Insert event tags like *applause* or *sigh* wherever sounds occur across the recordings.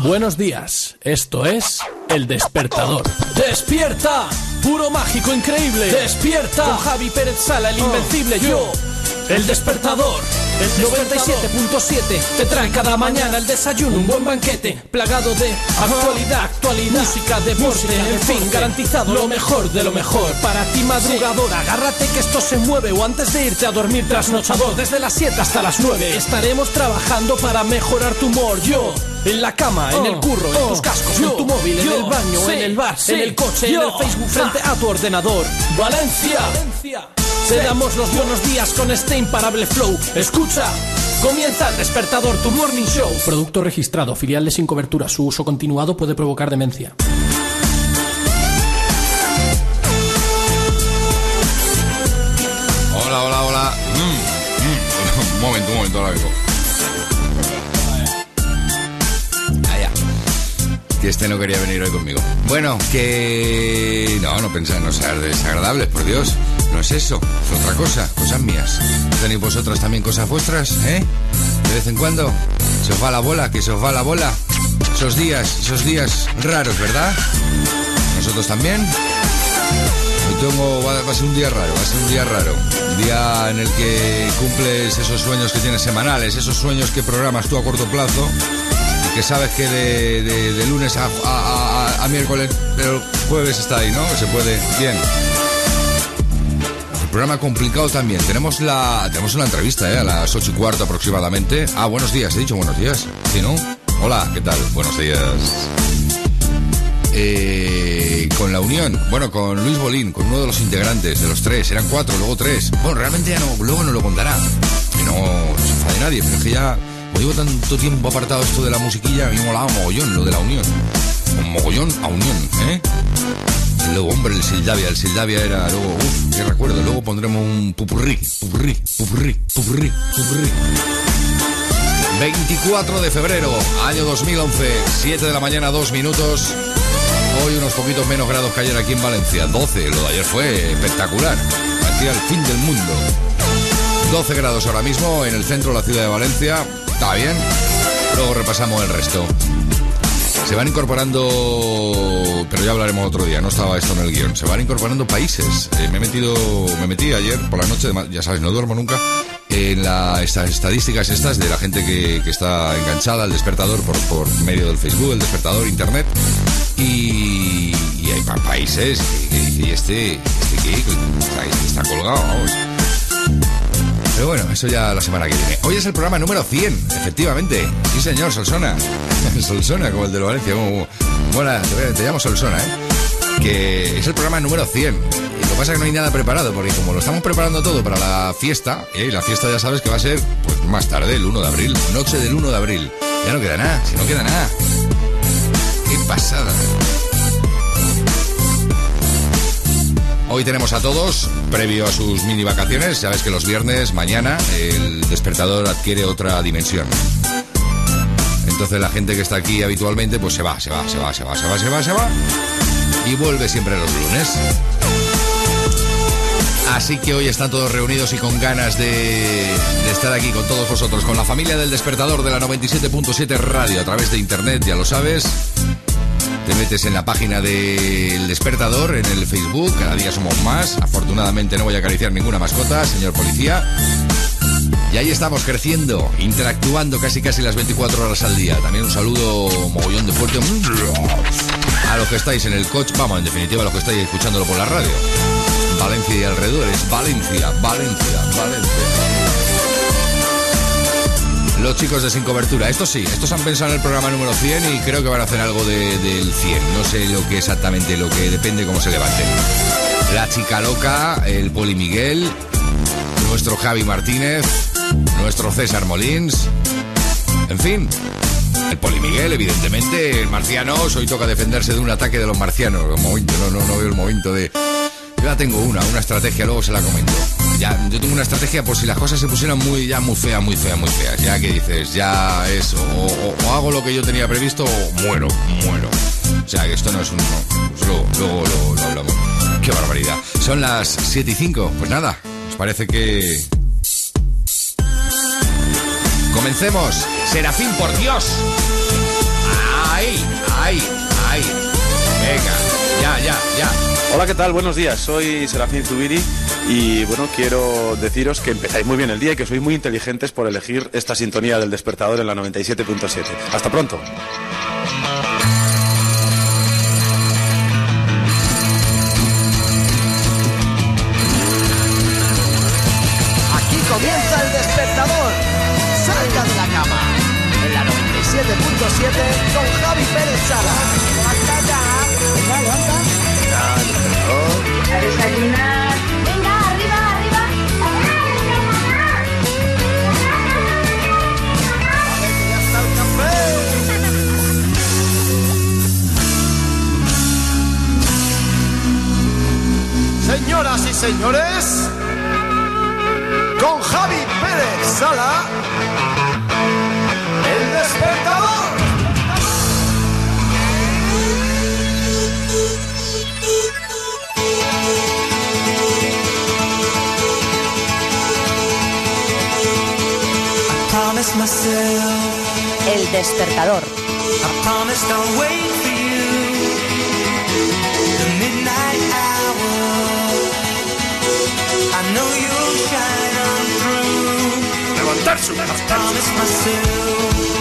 Buenos días, esto es El Despertador. ¡Despierta! Puro mágico increíble. ¡Despierta! Con Javi Pérez Sala, el invencible yo. El Despertador. El 97.7 te trae cada mañana el desayuno, un buen banquete, plagado de actualidad, actualidad, música, deporte, en fin, garantizado lo mejor de lo mejor. Para ti madrugador, agárrate que esto se mueve o antes de irte a dormir trasnochador, desde las 7 hasta las 9 estaremos trabajando para mejorar tu humor. Yo en la cama, en el curro, en tus cascos, en tu móvil, en el baño, en el bar, en el coche, en el Facebook, frente a tu ordenador. Valencia. Te damos los buenos días con este imparable flow. Escucha. Comienza el despertador, tu morning show. Producto registrado, filial de sin cobertura. Su uso continuado puede provocar demencia. Hola, hola, hola. Mm, mm. *laughs* Un momento, un momento, ahora vengo. Ah, ya. Que este no quería venir hoy conmigo. Bueno, que. No, no pensé en no ser desagradables, por Dios. No es eso, es otra cosa, cosas mías. ¿Tenéis vosotras también cosas vuestras, eh? De vez en cuando. Se os va la bola, que se os va la bola. Esos días, esos días raros, ¿verdad? ¿Nosotros también? Hoy tengo, va, a ser un día raro, va a ser un día raro. Un día en el que cumples esos sueños que tienes semanales, esos sueños que programas tú a corto plazo que sabes que de, de- lunes a, a- miércoles, pero jueves está ahí, ¿no? Se puede. Bien. Programa complicado también. Tenemos la tenemos una entrevista, ¿eh? A las ocho y cuarto aproximadamente. Ah, buenos días, he dicho buenos días. ¿Sí, no? Hola, ¿qué tal? Buenos días. Eh, con la unión, bueno, con Luis Bolín, con uno de los integrantes, de los tres, eran cuatro, luego tres. Bueno, realmente ya no, luego nos lo contará. Que no se enfade nadie, pero es que ya, llevo tanto tiempo apartado esto de la musiquilla, a mí me molaba mogollón lo de la unión. Con mogollón a unión, ¿eh? Y Luego, hombre, el Sildavia, el Sildavia era luego, uff, qué recuerdo. Luego pondremos un pupurrí, pupurrí, pupurrí, pupurrí, pupurrí. 24 de febrero, año 2011, 7 de la mañana, 2 minutos. Hoy unos poquitos menos grados que ayer aquí en Valencia. 12, lo de ayer fue espectacular. Parecía el fin del mundo. 12 grados ahora mismo en el centro de la ciudad de Valencia. Está bien. Luego repasamos el resto. Se van incorporando, pero ya hablaremos otro día, no estaba esto en el guion. Se van incorporando países. Eh, me he metido, me metí ayer por la noche, ya sabes, no duermo nunca, en la, estas estadísticas estas de la gente que, que está enganchada al despertador por, por medio del Facebook, el despertador, internet. Y, hay pa- países que, ¿y este, este qué? Está, está colgado, vamos. Pero bueno, eso ya la semana que viene. Hoy es el programa número 100, efectivamente. Sí, señor, Solsona. *laughs* Solsona, como el de Valencia. Como, bueno, te, llamo Solsona, ¿eh? Que es el programa número 100. Y lo que pasa es que no hay nada preparado, porque como lo estamos preparando todo para la fiesta, ¿eh? la fiesta ya sabes que va a ser pues más tarde, el 1 de abril, noche del 1 de abril. Ya no queda nada, si no queda nada. Qué pasada. Hoy tenemos a todos, previo a sus mini vacaciones, sabes que los viernes, mañana, el despertador adquiere otra dimensión. Entonces la gente que está aquí habitualmente, pues se va, se va, se va, se va, se va, se va, se va. Y vuelve siempre los lunes. Así que hoy están todos reunidos y con ganas de, de estar aquí con todos vosotros, con la familia del despertador de la 97.7 radio a través de internet, ya lo sabes. Te metes en la página del despertador, en el Facebook, cada día somos más. Afortunadamente no voy a acariciar ninguna mascota, señor policía. Y ahí estamos creciendo, interactuando casi casi las 24 horas al día. También un saludo mogollón de fuerte a los que estáis en el coche, vamos, en definitiva a los que estáis escuchándolo por la radio. Valencia y alrededores, Valencia, Valencia, Valencia. Los chicos de Sin Cobertura, estos sí, estos han pensado en el programa número 100 y creo que van a hacer algo de- del 100. No sé lo que exactamente, lo que depende cómo se levanten. La chica loca, el Poli Miguel, nuestro Javi Martínez, nuestro César Molins, en fin. El Poli Miguel, evidentemente, el marciano, hoy toca defenderse de un ataque de los marcianos. El momento, no, no, no veo el momento de... Yo ya tengo una, una estrategia, luego se la comento. Ya, yo tengo una estrategia por si las cosas se pusieran muy, ya muy feas, muy feas, muy feas. Ya que dices, ya eso o, hago lo que yo tenía previsto o muero, muero. O sea que esto no es un no. Pues luego, luego, luego lo hablamos. Qué barbaridad. Son las 7 y 5. Pues nada, os parece que. Comencemos. Serafín, por Dios. Ahí, ahí, ahí. Venga, ya, ya, ya. Hola, ¿qué tal? Buenos días. Soy Serafín Zubiri y bueno, quiero deciros que empezáis muy bien el día y que sois muy inteligentes por elegir esta sintonía del despertador en la 97.7. Hasta pronto. Señoras y señores, con Javi Pérez Sala, el despertador. El despertador. I promised myself.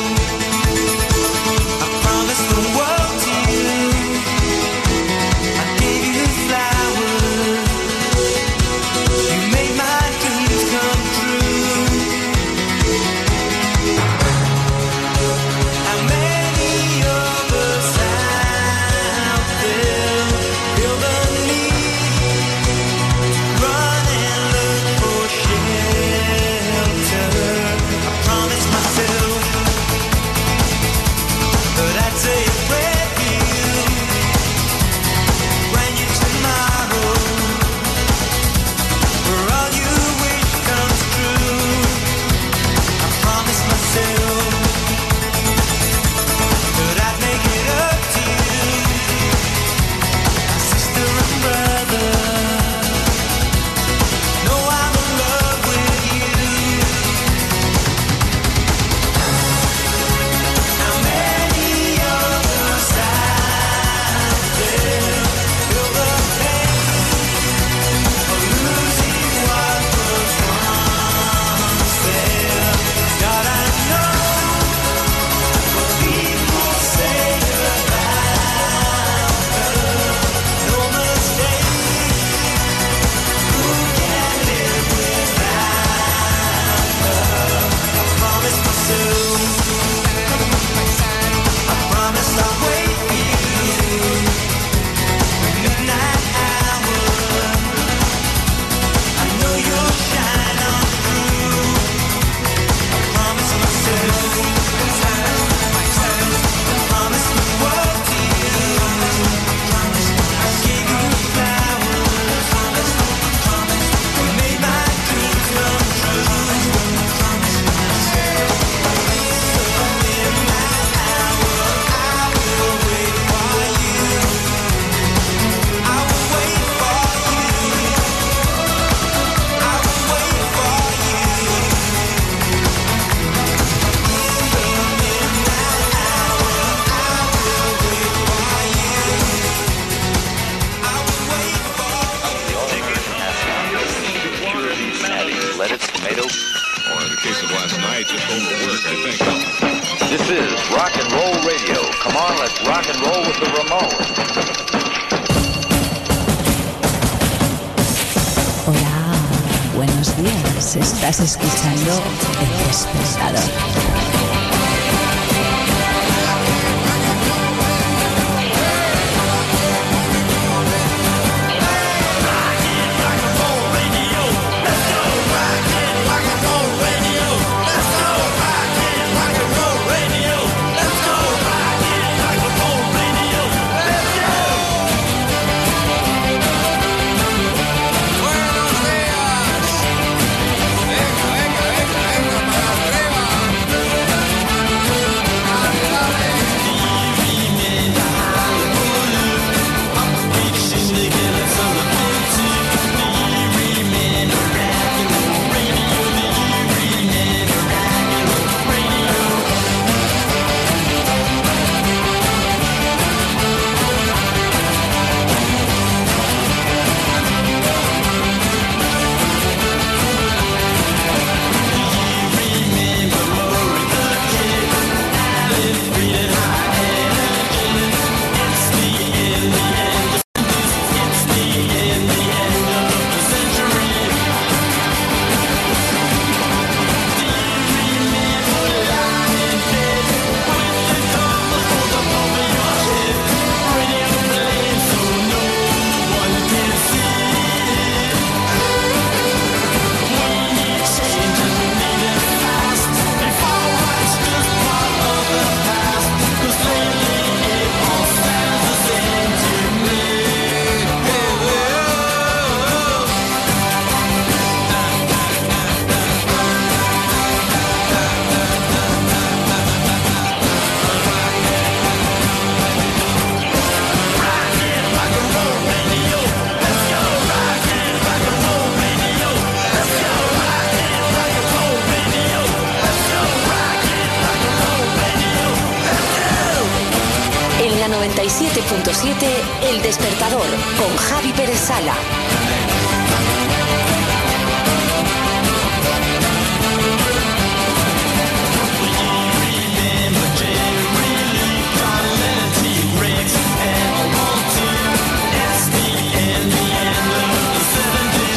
97.7 El Despertador con Javi Pérez Sala.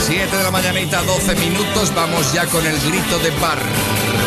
Siete de la mañanita, 12 minutos. Vamos ya con el grito de bar.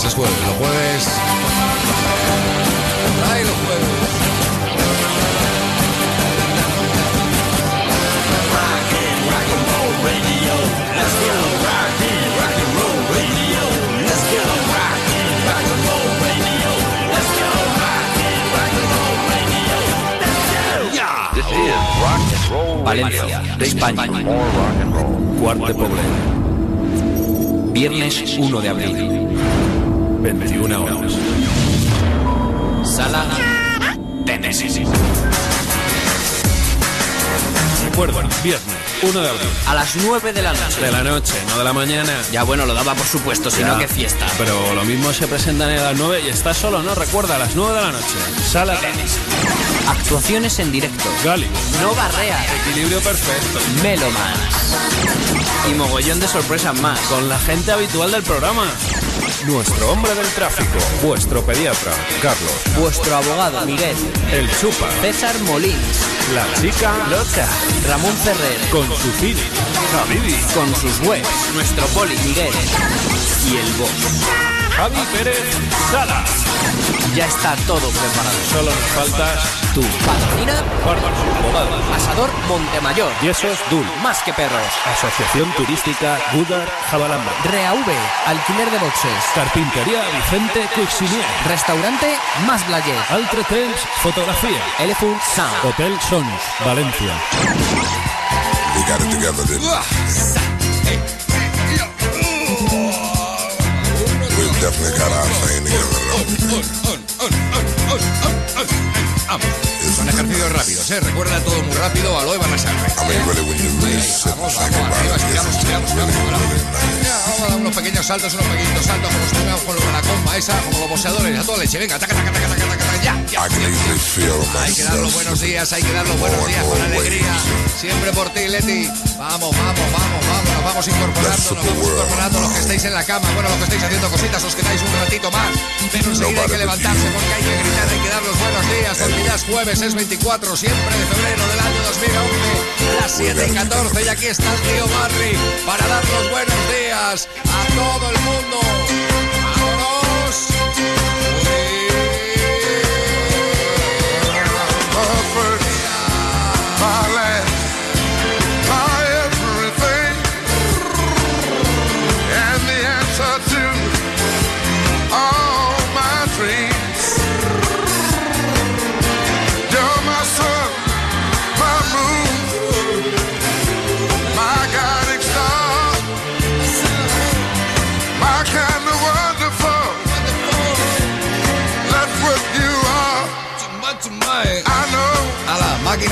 Jueves, es jueves. Los jueves. ¡Ay, los jueves! This is Rock and Roll Valencia, Radio. España. More rock and roll. Cuarte Poblet. Viernes 1 de abril. 21 horas. Sala Tennessee. Recuerda, viernes 1 de abril. A las 9 de la noche. De la noche, no de la mañana. Ya bueno, lo daba por supuesto, si Ya. no, qué fiesta. Pero lo mismo se presentan a las 9 y está solo, ¿no? Recuerda, a las 9 de la noche. Sala tenis. Actuaciones en directo. Gali. No barrea. Equilibrio perfecto. Melomans. Y mogollón de sorpresas más. Con la gente habitual del programa. Nuestro hombre del tráfico. Vuestro pediatra, Carlos. Vuestro abogado, Miguel. El chupa. César Molins. La chica loca. Ramón Ferrer. Con su cine. Habibi. Con sus webs. Nuestro poli, Miguel. Y el boss. Javi Pérez Sala. Ya está todo preparado. Solo nos faltas Tú. Patrocina. Asador Montemayor. Yesos Dul. Más que perros. Asociación Turística Gudar Jabalamba. ReaV. Alquiler de boxes. Carpintería Vicente Cuixinier. Restaurante Más Blayet. Altre Temps Fotografía. Elephant Sound. Hotel Sons, Valencia. We got it together? We've definitely got our thing together, Son ejercicios rápidos, ¿eh? Recuerda todo muy rápido. Aloe van a I mean, really, when you really sit and Vamos, vamos, arriba, estiramos, estiramos, Vamos a dar unos pequeños saltos, unos pequeños saltos, como estuvimos con lo de la comba esa, como los boxeadores, a toda leche. Venga, taca, taca, taca, taca, taca, ya, ya. Hay que dar los buenos días, hay que dar los buenos días con alegría. Siempre por ti, Leti. Vamos, vamos, vamos, vamos. Nos vamos incorporando, nos vamos incorporando los que estáis en la cama, bueno, los que estáis haciendo cositas, os quedáis un ratito más. Pero enseguida hay que levantarse porque hay que gritar, hay que dar los buenos días. Porque ya es jueves, es 24, siempre de febrero del año 2011, las 7 y 14. Y aquí está el tío Barry para dar los buenos días a todo el mundo.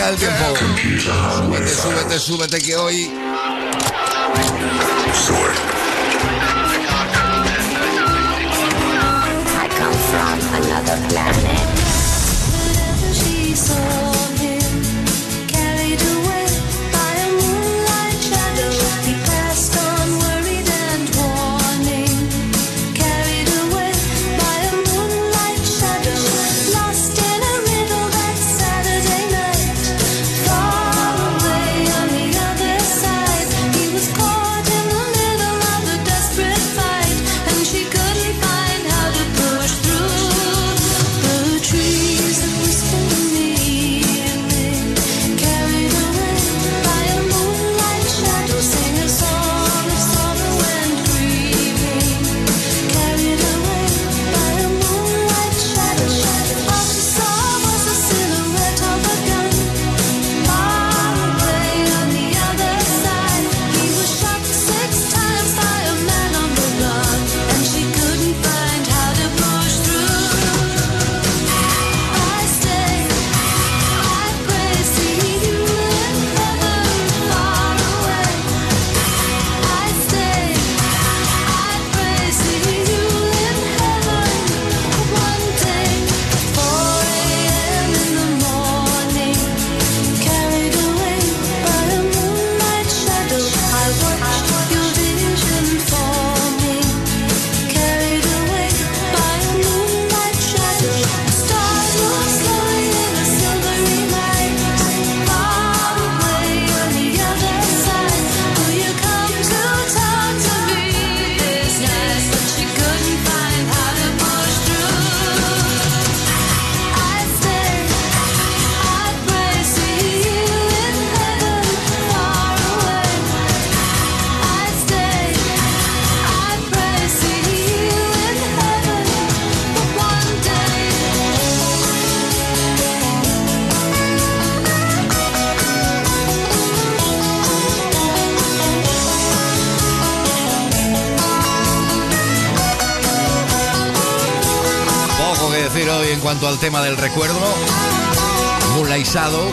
Del tiempo. Súbete, súbete, súbete que hoy. I come from another planet. Recuerdo. Moonlight Shadow,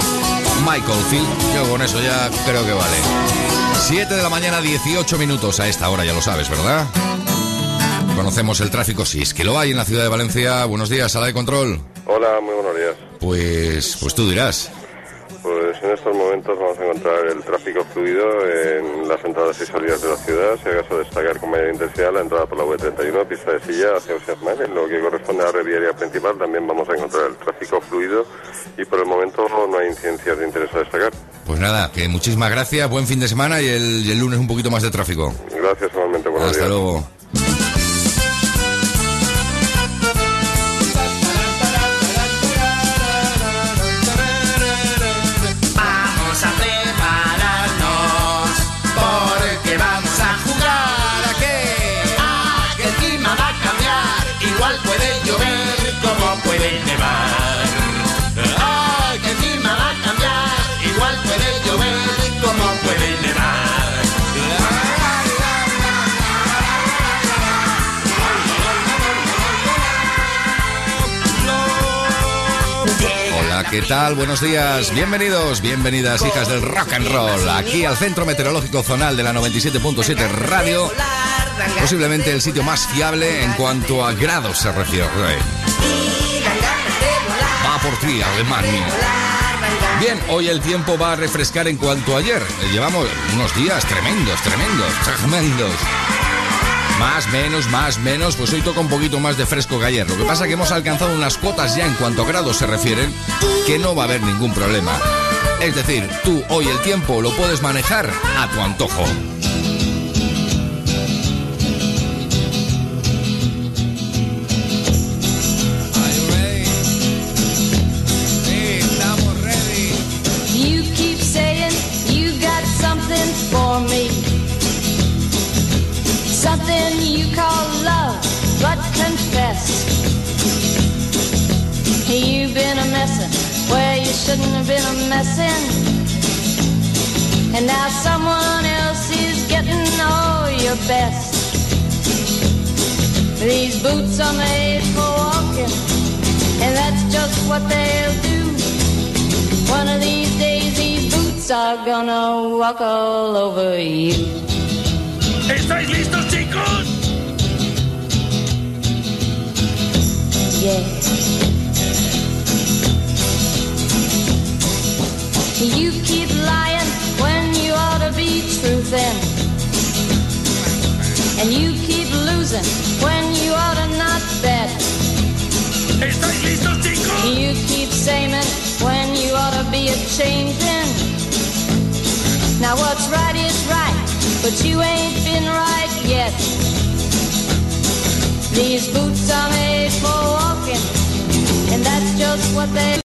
Michael Field. Yo con eso ya creo que vale. 7 de la mañana, 18 minutos a esta hora, ya lo sabes, ¿verdad? Conocemos el tráfico, sí, es que lo hay en la ciudad de Valencia. Buenos días, sala de control. Hola, muy buenos días. Pues, pues tú dirás. Pues en estos momentos vamos a encontrar el tráfico fluido entradas y salidas de la ciudad. Si acaso destacar con mayor intensidad la entrada por la V31, pista de silla hacia Oseasman. En lo que corresponde a la red viaria principal también vamos a encontrar el tráfico fluido y por el momento no hay incidencias de interés a destacar. Pues nada, que muchísimas gracias, buen fin de semana y el, y el lunes un poquito más de tráfico. Gracias igualmente, buenos Hasta días. luego. ¿Qué tal? Buenos días, bienvenidos, bienvenidas, hijas del rock and roll, aquí al Centro Meteorológico Zonal de la 97.7 Radio, posiblemente el sitio más fiable en cuanto a grados se refiere. Va por ti, Alemania. Bien, hoy el tiempo va a refrescar en cuanto a ayer. Llevamos unos días tremendos, tremendos, tremendos. Más, menos, más, menos, pues hoy toca un poquito más de fresco que ayer. Lo que pasa es que hemos alcanzado unas cotas ya en cuanto a grados se refieren, que no va a haber ningún problema. Es decir, tú hoy el tiempo lo puedes manejar a tu antojo. Have been a messin'. And now someone else is getting all your best. These boots are made for walking, and that's just what they'll do. One of these days these boots are gonna walk all over you. ¿Estáis listos, chicos? Yeah. You keep lying when you ought to be truthing. And you keep losing when you ought to not bet. You keep saying when you ought to be a. Now what's right is right, but you ain't been right yet. These boots are made for walking, and that's just what they.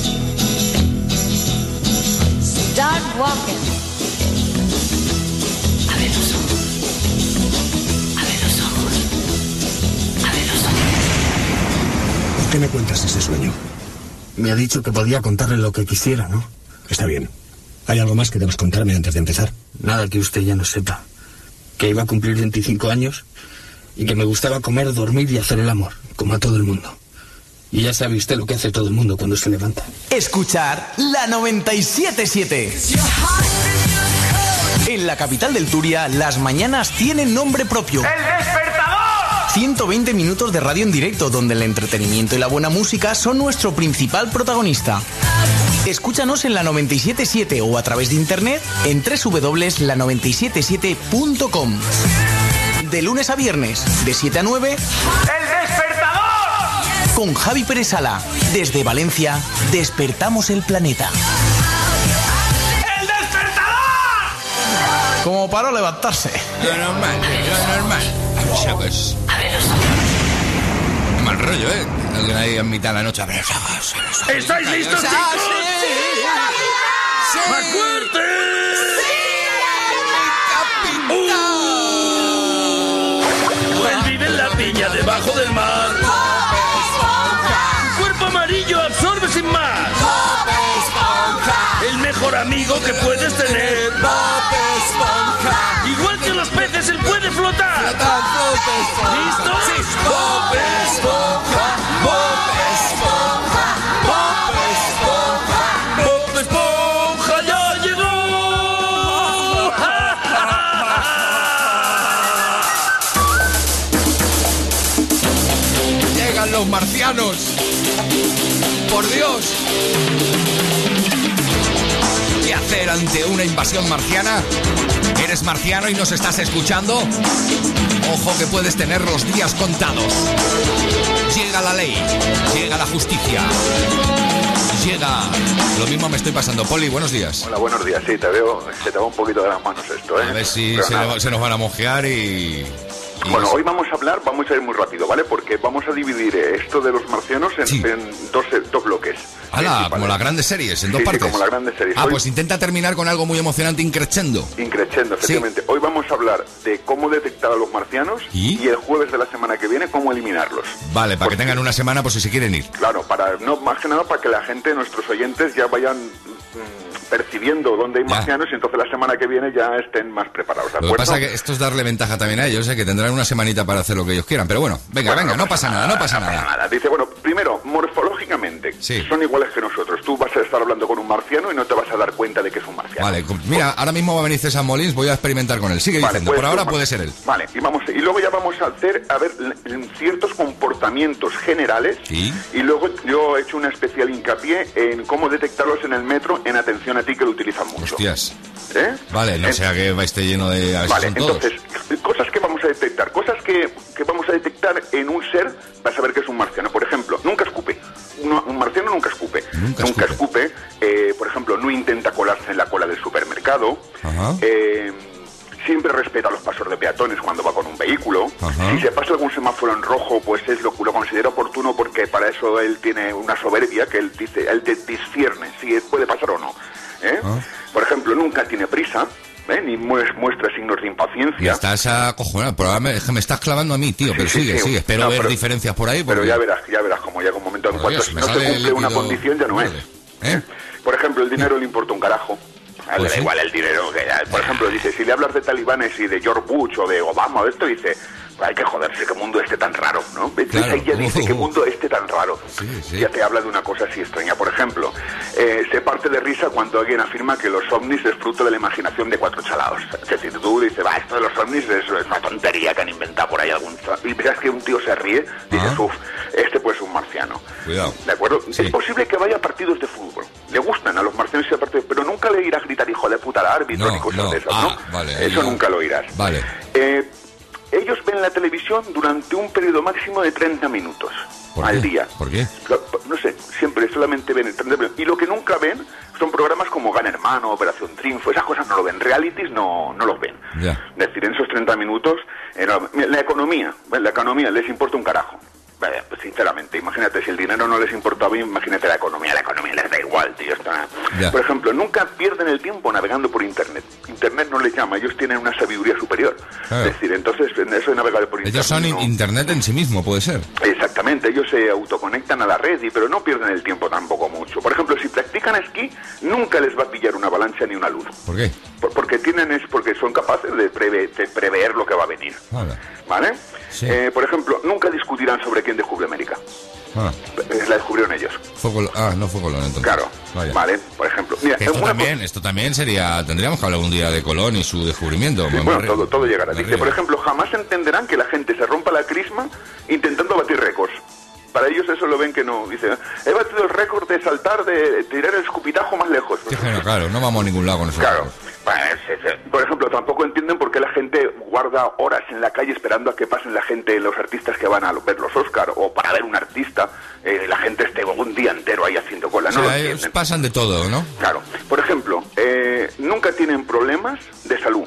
Start walking. Los ojos. Abre los ojos. Abre los ojos. ¿Por qué me cuentas ese sueño? Me ha dicho que podía contarle lo que quisiera, ¿no? Está bien. ¿Hay algo más que debes contarme antes de empezar? Nada que usted ya no sepa. Que iba a cumplir 25 años y que me gustaba comer, dormir y hacer el amor, como a todo el mundo. Y ya sabe usted lo que hace todo el mundo cuando se levanta. Escuchar la 977. En la capital del Turia, las mañanas tienen nombre propio. ¡El despertador! 120 minutos de radio en directo, donde el entretenimiento y la buena música son nuestro principal protagonista. Escúchanos en la 977 o a través de internet en www.la977.com. De lunes a viernes, de 7 a 9, ¡El despertador! Con Javi Pérez Sala. Desde Valencia, despertamos el planeta. ¡El despertador! Como para levantarse. Lo normal, lo normal. Sea, pues. Mal rollo, ¿eh? Alguien ahí en mitad de la noche. A ver, ¿Estáis listos, chicos? ¡Más fuerte! ¡Uh! Él vive en la piña debajo del mar. Amigo que puedes tener. Igual que los peces, él puede flotar. ¿Listos? Bob Esponja, Bob Esponja, Bob Esponja, Bob Esponja ya llegó. Llegan los marcianos. Por Dios. ¿Qué hacer ante una invasión marciana? ¿Eres marciano y nos estás escuchando? Ojo que puedes tener los días contados. Llega la ley, llega la justicia. Llega. Lo mismo me estoy pasando. Poli, buenos días. Hola, buenos días. Sí, te veo, se te va un poquito de las manos esto, ¿eh? A ver si se nos van a mojear y. Bueno, hoy vamos a hablar, vamos a ir muy rápido, ¿vale? Porque vamos a dividir eh, esto de los marcianos en, en dos, eh, dos bloques. ¡Hala! Como las grandes series, en dos Sí, sí, partes. como las grandes series. Ah, Hoy- pues intenta terminar con algo muy emocionante, increchendo. Increchendo, efectivamente. Hoy vamos a hablar de cómo detectar a los marcianos ¿Y? el jueves de la semana que viene cómo eliminarlos. Vale, para que tengan una semana por si se quieren ir. Claro, para no más que nada para que la gente, nuestros oyentes, ya vayan mm, percibiendo dónde hay marcianos y entonces la semana que viene ya estén más preparados, ¿de Lo que pasa es que esto es darle ventaja también a ellos, ¿eh? que tendrán una semanita para hacer lo que ellos quieran. Pero bueno, venga, venga, no pasa nada, no pasa nada. Nada, dice, bueno, primero, morfológicamente, Sí. son iguales que nosotros. Tú vas a estar hablando con un marciano y no te vas a dar cuenta de que es un marciano. Vale, mira, ahora mismo va a venir César Molins, voy a experimentar con él. Sigue Vale, diciendo, pues, por ahora puede ser él. Vale, y, vamos, y luego ya vamos a hacer, a ver, ciertos comportamientos generales. ¿Sí? Y luego yo he hecho una especial hincapié en cómo detectarlos en el metro, en atención a ti que lo utilizan mucho. Hostias. ¿Eh? Vale, no En- sea que esté lleno de... A Vale, todos. entonces, *laughs* cosas que vamos a detectar. Cosas que, que vamos a detectar en un ser, vas a ver que es un marciano. Por ejemplo, nunca escupe. No, un marciano nunca escupe. Nunca escupe. eh, por ejemplo, no intenta colarse en la cola del supermercado. Ajá. Eh, siempre respeta los pasos de peatones cuando va con un vehículo. Ajá. Si se pasa algún semáforo en rojo, pues es lo, lo considera oportuno porque para eso él tiene una soberbia que él dice, él te discierne si puede pasar o no. ¿eh? Ah. Por ejemplo, nunca tiene prisa. ¿eh? Ni mues- muestra signos de impaciencia. estás acojonado. Pero ahora me, es que me estás clavando a mí, tío. Pero Sí, sigue, sí. sigue. Espero No, ver pero- diferencias por ahí. Pero ya verás, ya verás como llega un momento en cuanto Dios, si no se cumple una condición ya no es. ¿Eh? Por ejemplo, el dinero le importa un carajo. A Pues le da sí. igual el dinero. que por ejemplo, dice, si le hablas de talibanes y de George Bush o de Obama o de esto, dice, hay que joderse, qué mundo este tan raro, ¿no? Claro. Ya dice, qué mundo este tan raro. *laughs* sí. Ya te habla de una cosa así extraña. Por ejemplo, eh, se parte de risa cuando alguien afirma que los ovnis es fruto de la imaginación de cuatro chalados. Es decir, tú dices, va, esto de los ovnis es, es una tontería que han inventado por ahí algún... cha-". Y ves que un tío se ríe, dices, uff, este pues es un marciano. Cuidado. ¿De acuerdo? Es posible que vaya a partidos de fútbol. Le gustan a los marcianos ir a partidos, pero nunca le irá a gritar hijo de puta al árbitro No, ni cosas no. de esas, Ah, ¿no? vale, ahí Eso nunca lo oirás. Vale. Eh, ellos ven la televisión durante un periodo máximo de 30 minutos ¿Por al qué? día. ¿Por qué? No sé, siempre solamente ven el 30 minutos. Y lo que nunca ven son programas como Gran Hermano, Operación Triunfo, esas cosas no lo ven. Realities no, no los ven. Ya. Es decir, en esos 30 minutos, eh, la economía, la economía les importa un carajo. Pues, sinceramente, imagínate, si el dinero no les importa bien, imagínate la economía, la economía les da igual, tío. está-. Por ejemplo, nunca pierden el tiempo navegando por Internet. Internet no les llama, ellos tienen una sabiduría superior. Claro. Es decir, entonces, en eso de navegar por Internet. Ellos son no- internet en sí mismo, puede ser. Exactamente, ellos se autoconectan a la red, y, pero no pierden el tiempo tampoco mucho. Por ejemplo, si practican esquí, nunca les va a pillar una avalancha ni una luz. ¿Por qué? Por- porque tienen es porque son capaces de, preve- de prever lo que va a venir. Hala. ¿Vale? Sí. Eh, por ejemplo, nunca discutirán sobre quién descubrió América. Ah, Eh, La descubrieron ellos. fue. Ah, no fue Colón entonces. Claro. Vaya. ¿Vale? Por ejemplo. Mira, Esto también, esto también sería. Tendríamos que hablar un día de Colón y su descubrimiento. Sí, bueno, todo, todo llegará. Dice, por ejemplo, jamás entenderán que la gente se rompa la crisma intentando batir récords. Para ellos eso lo ven que no. Dice, he batido el récord de saltar, de tirar el escupitajo más lejos. Sí, claro, claro, no vamos a ningún lado con eso. Claro. Por ejemplo, tampoco entienden por qué la gente guarda horas en la calle esperando a que pasen la gente, los artistas que van a ver los Oscar o para ver un artista, eh, la gente esté un día entero ahí haciendo cola. O No ellos pasan de todo, ¿no? Claro. Por ejemplo, eh, nunca tienen problemas de salud.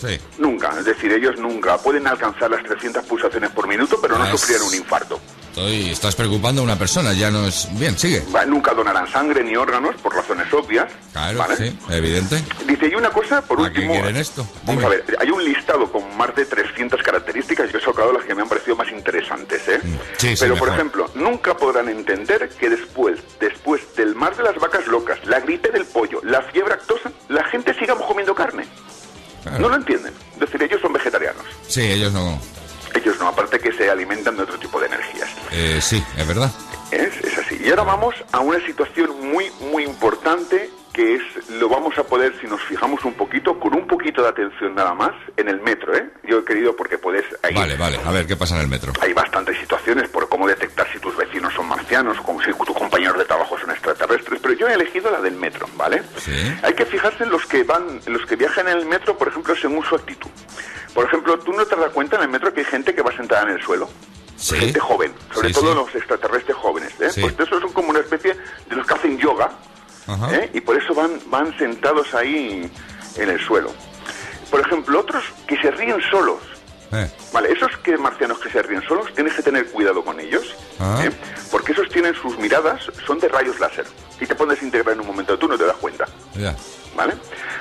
Sí. Nunca, es decir, ellos nunca pueden alcanzar las 300 pulsaciones por minuto, pero no Ah, es- sufrieron un infarto. Estoy, estás preocupando a una persona, ya no es. Bien, sigue. Va, Nunca donarán sangre ni órganos por razones obvias. Claro, ¿vale? sí, evidente. Dice, y una cosa, por ¿Para qué último... quieren esto? Vamos Dime. a ver, hay un listado con más de 300 características, yo he sacado las que me han parecido más interesantes, ¿eh? Mm, sí, sí, Pero, por mejor. ejemplo, nunca podrán entender que después, después del mar de las vacas locas, la gripe del pollo, la fiebre actosa, la gente sigamos comiendo carne. No lo entienden. Es decir, ellos son vegetarianos. Sí, ellos no. Ellos no, aparte que se alimentan de otro tipo de energías. Eh, sí, es verdad. Es, es así. Y ahora vamos a una situación muy, muy importante que es, lo vamos a poder, si nos fijamos un poquito, con un poquito de atención nada más, en el metro, ¿eh? Yo he querido porque puedes... Ahí, Vale, vale, a ver qué pasa en el metro. Hay bastantes situaciones por cómo detectar si tus vecinos son marcianos o como si tus compañeros de trabajo son extraterrestres, pero yo he elegido la del metro, ¿vale? Sí. Hay que fijarse en los que van, en los que viajan en el metro, por ejemplo, según su actitud. Por ejemplo, tú no te das cuenta en el metro que hay gente que va sentada en el suelo. Sí. Gente joven, sobre Sí, todo sí. los extraterrestres jóvenes. ¿eh? Pues esos son como una especie de los que hacen yoga. ¿eh? y por eso van, van sentados ahí en el suelo. Por ejemplo, otros que se ríen solos. Eh. Vale, esos que marcianos que se ríen solos, tienes que tener cuidado con ellos, Ah. ¿eh? porque esos tienen sus miradas, son de rayos láser, y te puedes integrar en un momento, tú no te das cuenta, Ya. ¿Vale?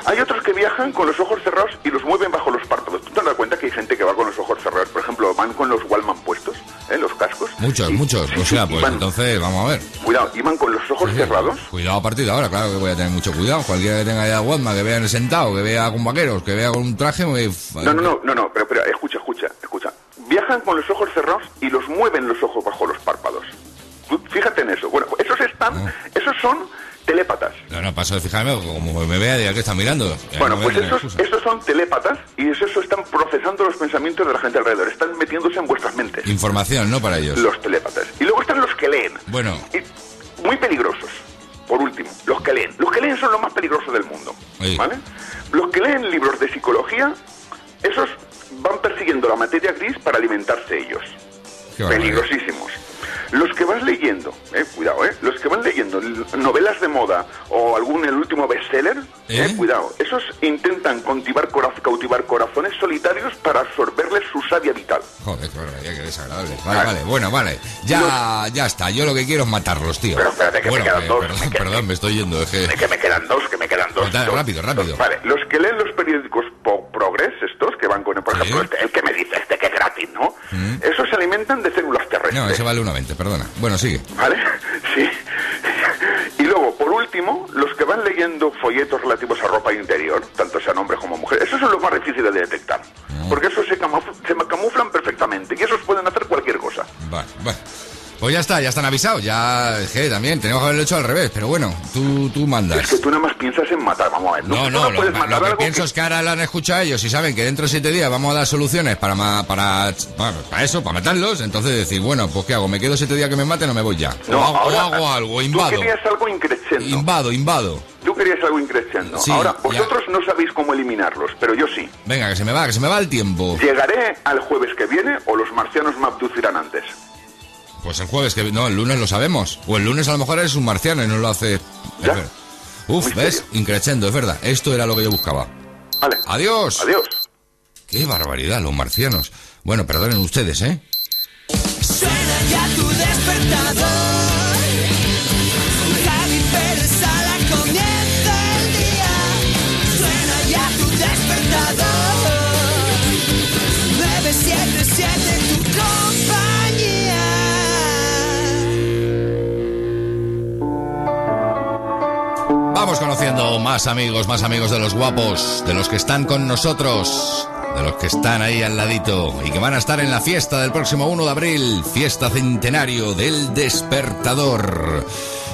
Hay otros que viajan con los ojos cerrados y los mueven bajo los párpados. ¿Tú te das cuenta que hay gente que va con los ojos cerrados? Por ejemplo, van con los Wallman puestos, ¿eh? los cascos. Muchos, y- muchos. sí, O sea, sí, pues van- entonces, vamos a ver. Cuidado, y van con los ojos cerrados. Cuidado a partir de ahora, claro que voy a tener mucho cuidado. Cualquiera que tenga ya Walmart, que vea en el sentado, que vea con vaqueros, que vea con un traje, me... No, no, no, no, no, pero, pero escucha, escucha, escucha. Viajan con los ojos cerrados y los mueven los ojos bajo los párpados. Fíjate en eso. Bueno, esos están, esos son telépatas. No, no, paso de fijarme, como me vea, diga que está mirando. Bueno, no pues esos, esos son telépatas y esos están procesando los pensamientos de la gente alrededor. Están metiéndose en vuestras mentes. Información, ¿no? Para ellos. Los telépatas. Y luego están los que leen. Bueno, Muy peligrosos. Por último, los que leen. Los que leen son los más peligrosos del mundo. ¿Vale? Los que leen libros de psicología, esos van persiguiendo la materia gris para alimentarse ellos. qué. Peligrosísimos. Los que vas leyendo, eh, cuidado, eh, los que van leyendo novelas de moda o algún el último bestseller, eh, ¿Eh? cuidado, esos intentan cautivar, cora- cautivar corazones solitarios para absorberles su savia vital. Joder, qué desagradable. Vale, vale, bueno, vale. Ya, ya está. Yo lo que quiero es matarlos, tío. Pero espérate, que me bueno, quedan eh, dos, perdón, me quedan- perdón, me estoy yendo. Es que... Me quedan dos, que me quedan dos. Dos. rápido, rápido. Vale, los que leen los periódicos Progress, estos que van con, por ejemplo, este- el que me dice este que es gratis, ¿no? Esos se alimentan de células terrestres. No, ese vale 1,20, perdona. Bueno, sigue. ¿Vale? *laughs* Sí. Y luego, por último, los que van leyendo folletos relativos a ropa interior, tanto sean hombres como mujeres, esos son los más difíciles de detectar. Porque esos se, camuf- se camuflan perfectamente y esos pueden hacer cualquier cosa. Vale, vale. Pues ya está, ya están avisados. Ya, que también tenemos que haberlo hecho al revés. Pero bueno, tú, tú mandas. Es que tú nada más piensas en matar, vamos a ver. No, tú no, lo, lo matar que pienso que- es que ahora lo han escuchado ellos y saben que dentro de siete días vamos a dar soluciones para, para, para, para eso, para matarlos. Entonces decir, bueno, pues ¿qué hago? ¿Me quedo siete días que me maten o me voy ya? No, o hago, ahora- o hago algo, Tú invado. querías algo increciendo. Invado, invado. Tú querías algo increciendo. Sí, Ahora, ya. vosotros no sabéis cómo eliminarlos, pero yo sí. Venga, que se me va, que se me va el tiempo. ¿Llegaré al jueves que viene o los marcianos me abducirán antes? Pues el jueves que no, el lunes lo sabemos. O el lunes a lo mejor es un marciano y no lo hace. Ya. Uf, ¿ves? Increchendo, es verdad. Esto era lo que yo buscaba. Vale. Adiós. Adiós. Qué barbaridad, los marcianos. Bueno, perdonen ustedes, ¿eh? Suena ya tu despertador. Vamos conociendo más amigos, más amigos de los guapos, de los que están con nosotros, de los que están ahí al ladito y que van a estar en la fiesta del próximo 1 de abril, fiesta centenario del despertador.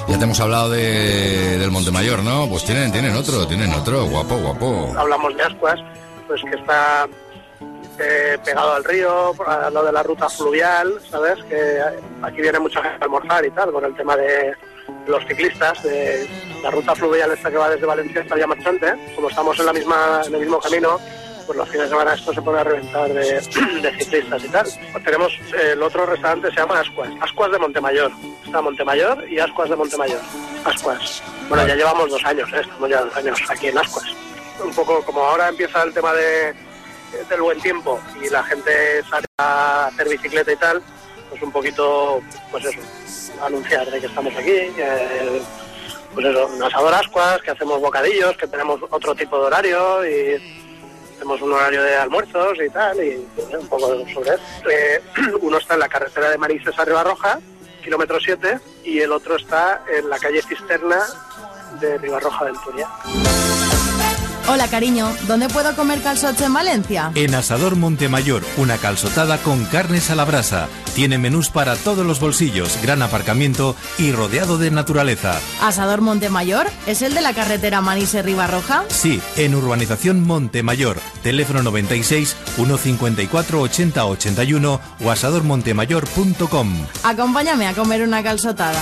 Ya te hemos hablado de, del Montemayor, ¿no? Pues tienen, tienen otro, tienen otro, guapo, guapo. Hablamos de Ascuas, pues que está eh, pegado al río, a lo de la ruta fluvial, ¿sabes? Que aquí viene mucha gente a almorzar y tal, con el tema de los ciclistas, de la ruta fluvial esta que va desde Valencia hasta Villa Marchante. Como estamos en, la misma, en el mismo camino, pues los fines de semana esto se pone a reventar de, *clears throat* de ciclistas y tal. Pues tenemos eh, el otro restaurante, se llama Ascuas, Ascuas de Montemayor. Está Montemayor y Ascuas de Montemayor. Ascuas. Bueno, ya llevamos dos años, ¿eh? estamos ya dos años aquí en Ascuas. Un poco como ahora empieza el tema de, del buen tiempo y la gente sale a hacer bicicleta y tal, pues un poquito, pues eso, anunciar de que estamos aquí. pues eso, un asador ascuas, que hacemos bocadillos, que tenemos otro tipo de horario y hacemos un horario de almuerzos y tal, y pues, un poco sobre eso. Eh, *clears throat* uno está en la carretera de Manises a Ribarroja, kilómetro 7, y el otro está en la calle Cisterna de Ribarroja del Turia. Hola, cariño. ¿Dónde puedo comer calzots en Valencia? En Asador Montemayor, una calzotada con carnes a la brasa. Tiene menús para todos los bolsillos, gran aparcamiento y rodeado de naturaleza. ¿Asador Montemayor? ¿Es el de la carretera Manise Ribarroja? Sí, en Urbanización Montemayor, teléfono 96 154 80 81 o asadormontemayor.com. Acompáñame a comer una calzotada.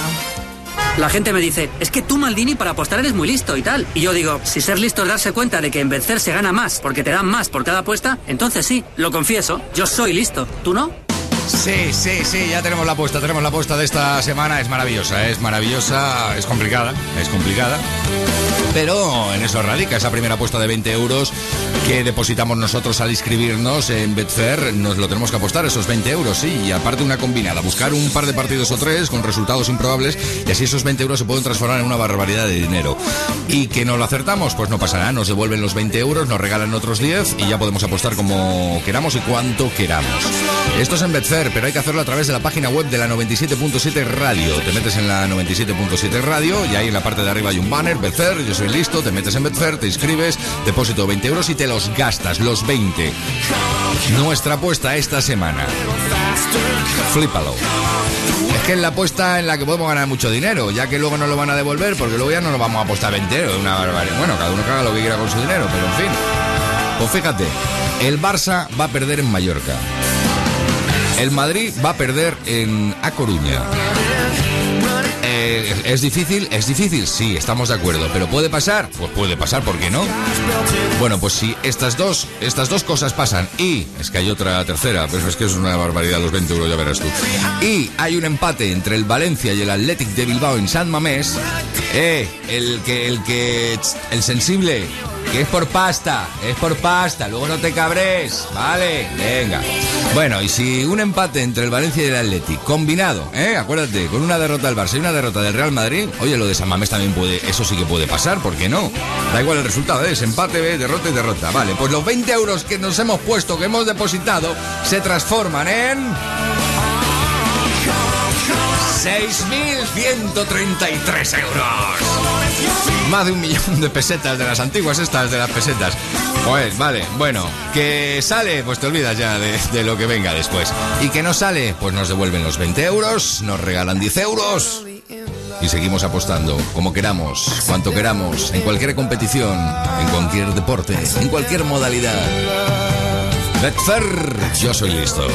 La gente me dice, es que tú, Maldini, para apostar eres muy listo y tal. Y yo digo, si ser listo es darse cuenta de que en vencer se gana más porque te dan más por cada apuesta, entonces sí, lo confieso, yo soy listo. ¿Tú no? Sí, sí, sí, ya tenemos la apuesta, tenemos la apuesta de esta semana, es maravillosa, es maravillosa, es complicada, es complicada. Pero en eso radica esa primera apuesta de 20 euros que depositamos nosotros al inscribirnos en Betfair. Nos lo tenemos que apostar, esos 20 euros, sí. Y aparte una combinada, buscar un par de partidos o tres con resultados improbables y así esos 20 euros se pueden transformar en una barbaridad de dinero. Y que no lo acertamos, pues no pasa nada, nos devuelven los 20 euros, nos regalan otros 10 y ya podemos apostar como queramos y cuanto queramos. Esto es en Betfair, pero hay que hacerlo a través de la página web de la 97.7 Radio. Te metes en la 97.7 Radio y ahí en la parte de arriba hay un banner, Betfair, yo soy listo, te metes en Betfair, te inscribes, depósito 20 euros y te los gastas, los 20. Nuestra apuesta esta semana. Flípalo. Es que es la apuesta en la que podemos ganar mucho dinero, ya que luego no lo van a devolver, porque luego ya no nos vamos a apostar 20 euros, una barbaridad. Bueno, cada uno haga lo que quiera con su dinero, pero en fin. Pues fíjate, el Barça va a perder en Mallorca. El Madrid va a perder en A Coruña. Eh, ¿Es difícil? Es difícil, sí, estamos de acuerdo. ¿Pero puede pasar? Pues puede pasar, ¿por qué no? Bueno, pues si estas dos, estas dos cosas pasan y... Es que hay otra tercera, pero es que es una barbaridad los 20 euros, ya verás tú. Y hay un empate entre el Valencia y el Athletic de Bilbao en San Mamés. Eh, el que, el que... El sensible, que es por pasta, es por pasta, luego no te cabres, ¿vale? Venga. Bueno, y si un empate entre el Valencia y el Athletic, combinado, ¿eh? Acuérdate, con una derrota del Barça y una derrota del Real Madrid, oye, lo de San Mamés también puede, eso sí que puede pasar, ¿por qué no? Da igual el resultado, ¿eh? es empate, ¿eh? derrota y derrota. Vale, pues los 20 euros que nos hemos puesto, que hemos depositado, se transforman en... 6.133 euros. Más de un millón de pesetas de las antiguas estas de las pesetas. Pues vale, bueno, que sale, pues te olvidas ya de, de lo que venga después. Y que no sale, pues nos devuelven los 20 euros, nos regalan 10 euros. Y seguimos apostando, como queramos, cuanto queramos, en cualquier competición, en cualquier deporte, en cualquier modalidad. Betfair, yo soy listo.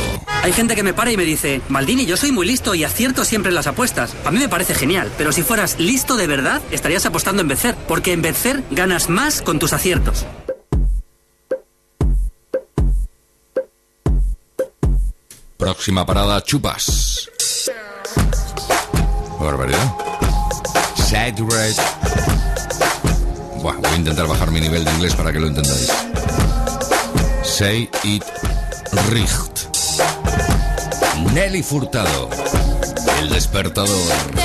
Hay gente que me para y me dice, Maldini, yo soy muy listo y acierto siempre en las apuestas. A mí me parece genial, pero si fueras listo de verdad, estarías apostando en Betfair, porque en Betfair ganas más con tus aciertos. Próxima parada, chupas. Qué Saturate. Buah, voy a intentar bajar mi nivel de inglés para que lo entendáis. Say it Richt. Nelly Furtado. El despertador.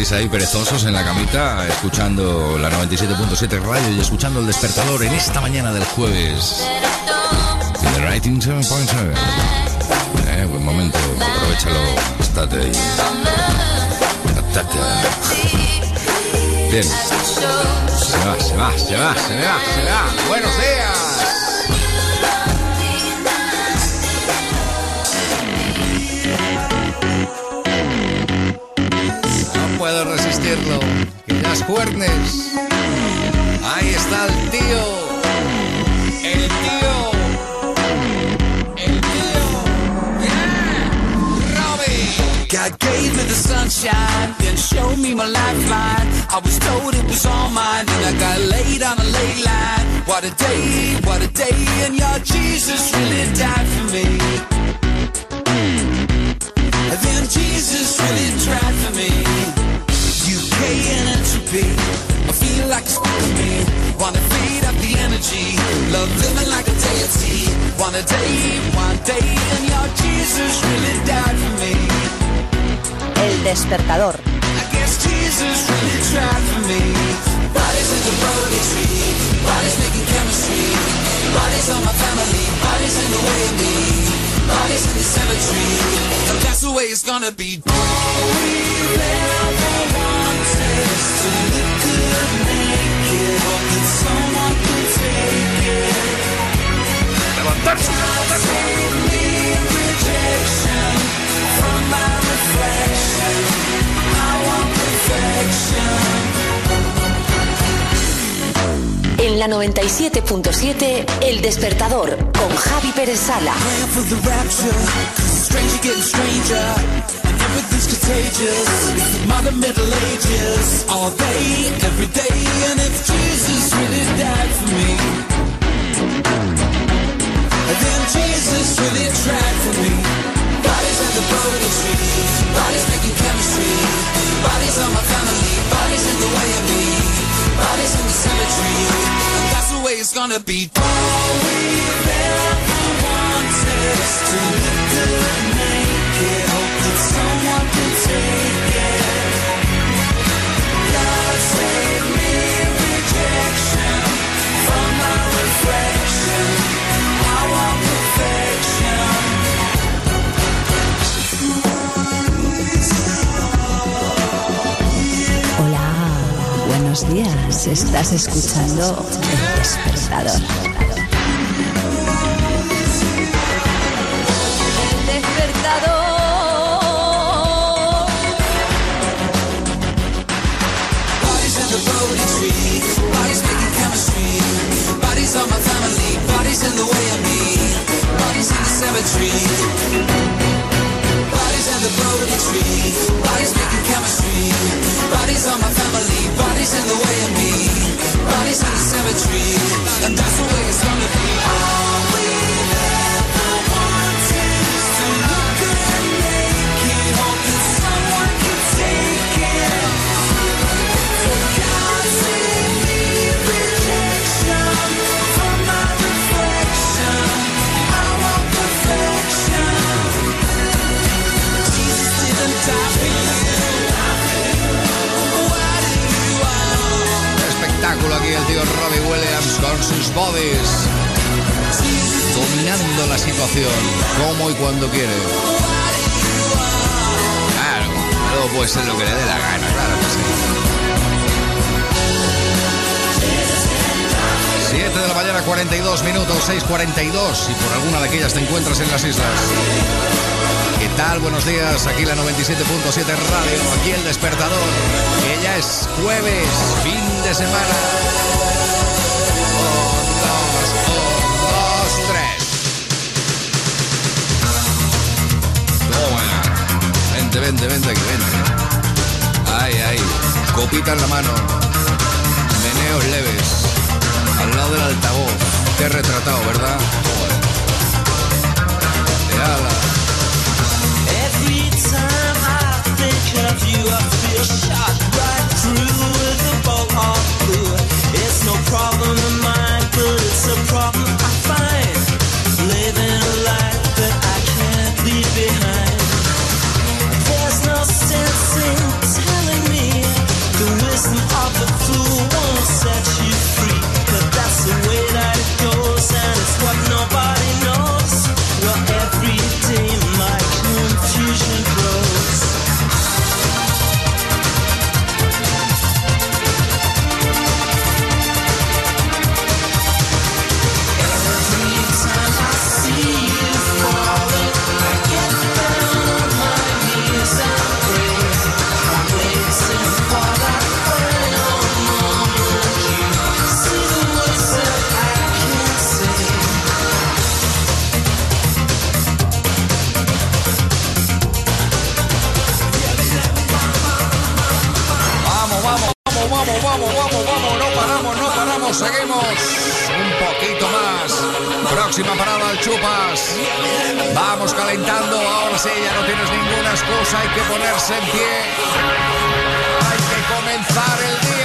Estáis ahí perezosos en la camita, escuchando la 97.7 radio y escuchando el despertador en esta mañana del jueves. The Writing 7.7. Eh, buen momento, aprovechalo, estate ahí. Bien. Se va, se va, se va, se va, se va. Buenos días. Cuernes. Ahí está el tío. El tío. El tío. Yeah. Robbie. God gave me the sunshine, then showed me my lifeline. I was told it was all mine, then I got laid on a ley line. What a day, what a day, and your Jesus really died for me. Love living like a deity. One a day, one day, and your Jesus really died for me. El despertador. I guess Jesus really tried for me. Bodies in the purgatory, bodies making chemistry. Bodies on my family, bodies in the way of me. Bodies in the cemetery, and that's the way it's gonna be. All we ever wanted is to look good naked. Hope that someone En la 97.7, El Despertador, con Javi Pérez Sala. Everything's contagious. Modern Middle Ages, all day, every day, and if Jesus really died for me, then Jesus really tried for me. Bodies in the purgatory, bodies making chemistry, bodies on my family, bodies in the way of me, bodies in the cemetery, that's the way it's gonna be. All we ever wanted is to look good naked, hope that días. Estás escuchando El despertador. Minutos, 6.42, y por alguna de aquellas te encuentras en las islas. tal? Buenos días, aquí la 97.7 Radio, aquí el despertador, que ya es jueves, fin de semana. Un, dos, dos, tres. Vente, vente, vente aquí, vente. Ay, ay, copita en la mano, meneos leves, al lado del altavoz. Te he retratado, ¿verdad? Joder. Ala. Every time I think of you, I feel shot right through with a bolt of blue. It's no problem of mine, but it's a problem Próxima parada al Chupas. Vamos calentando, ahora sí, ya no tienes ninguna excusa, hay que ponerse en pie. Hay que comenzar el día.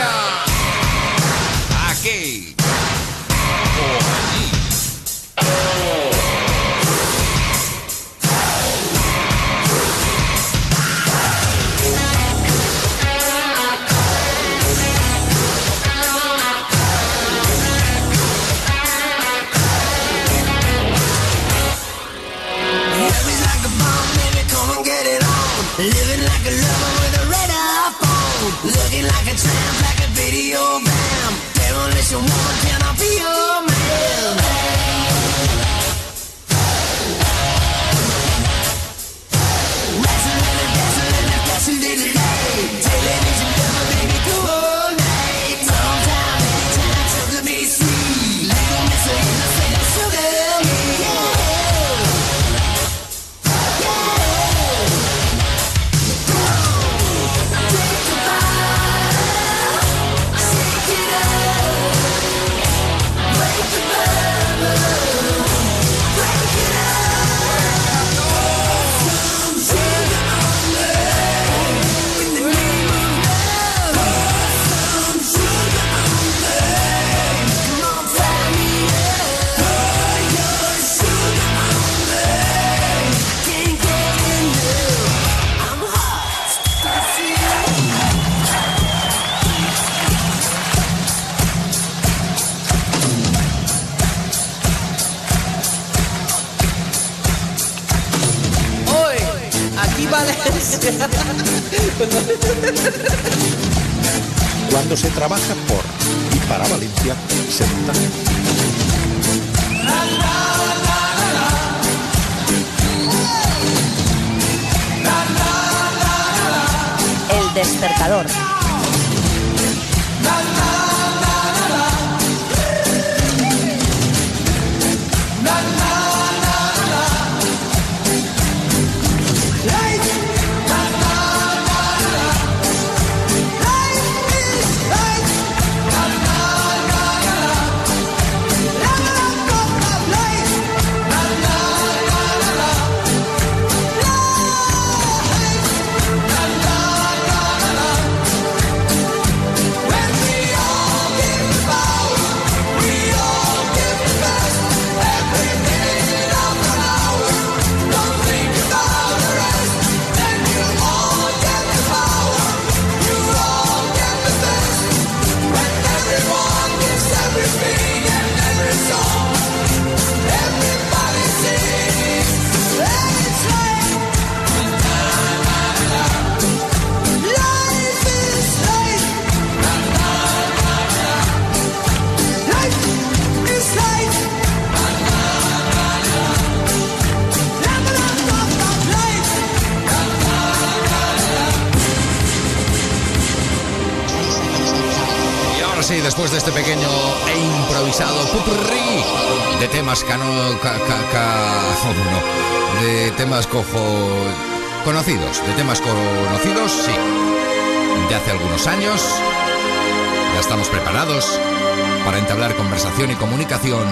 Comunicación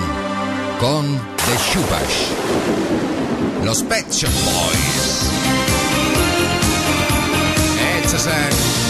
con The Shubash, los Pet Shop Boys. When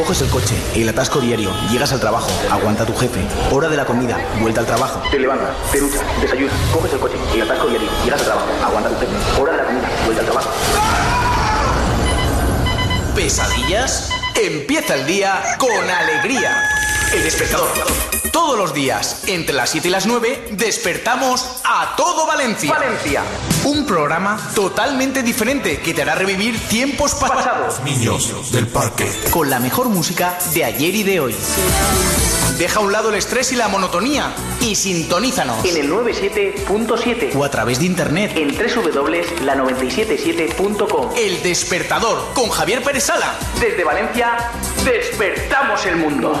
coges el coche, el atasco diario, llegas al trabajo, aguanta tu jefe, hora de la comida, vuelta al trabajo. Te levantas, te duchas, desayunas, coges el coche, el atasco diario, llegas al trabajo, aguanta tu jefe, hora de la comida, vuelta al trabajo. ¿Pesadillas? Empieza el día con alegría. El despertador. Todos los días, entre las 7 y las 9, despertamos a todo Valencia. Valencia. Un programa totalmente diferente que te hará revivir tiempos pasados. Niños del parque. Con la mejor música de ayer y de hoy. Deja a un lado el estrés y la monotonía y sintonízanos en el 97.7 o a través de internet en www.la977.com. El despertador con Javier Pérez Sala. Desde Valencia, despertamos el mundo.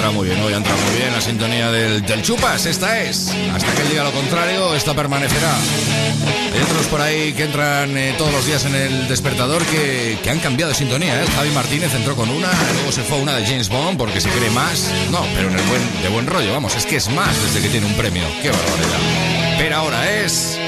Entrado muy bien, hoy ha entrado muy bien la sintonía del, Chupas, esta es. Hasta que él diga lo contrario, esta permanecerá. Hay otros por ahí que entran eh, todos los días en el despertador que, que han cambiado de sintonía. ¿eh? Javi Martínez entró con una, luego se fue a una de James Bond porque se cree más. No, pero en el buen, de buen rollo, vamos, es que es más desde que tiene un premio. ¡Qué barbaridad! Pero ahora es.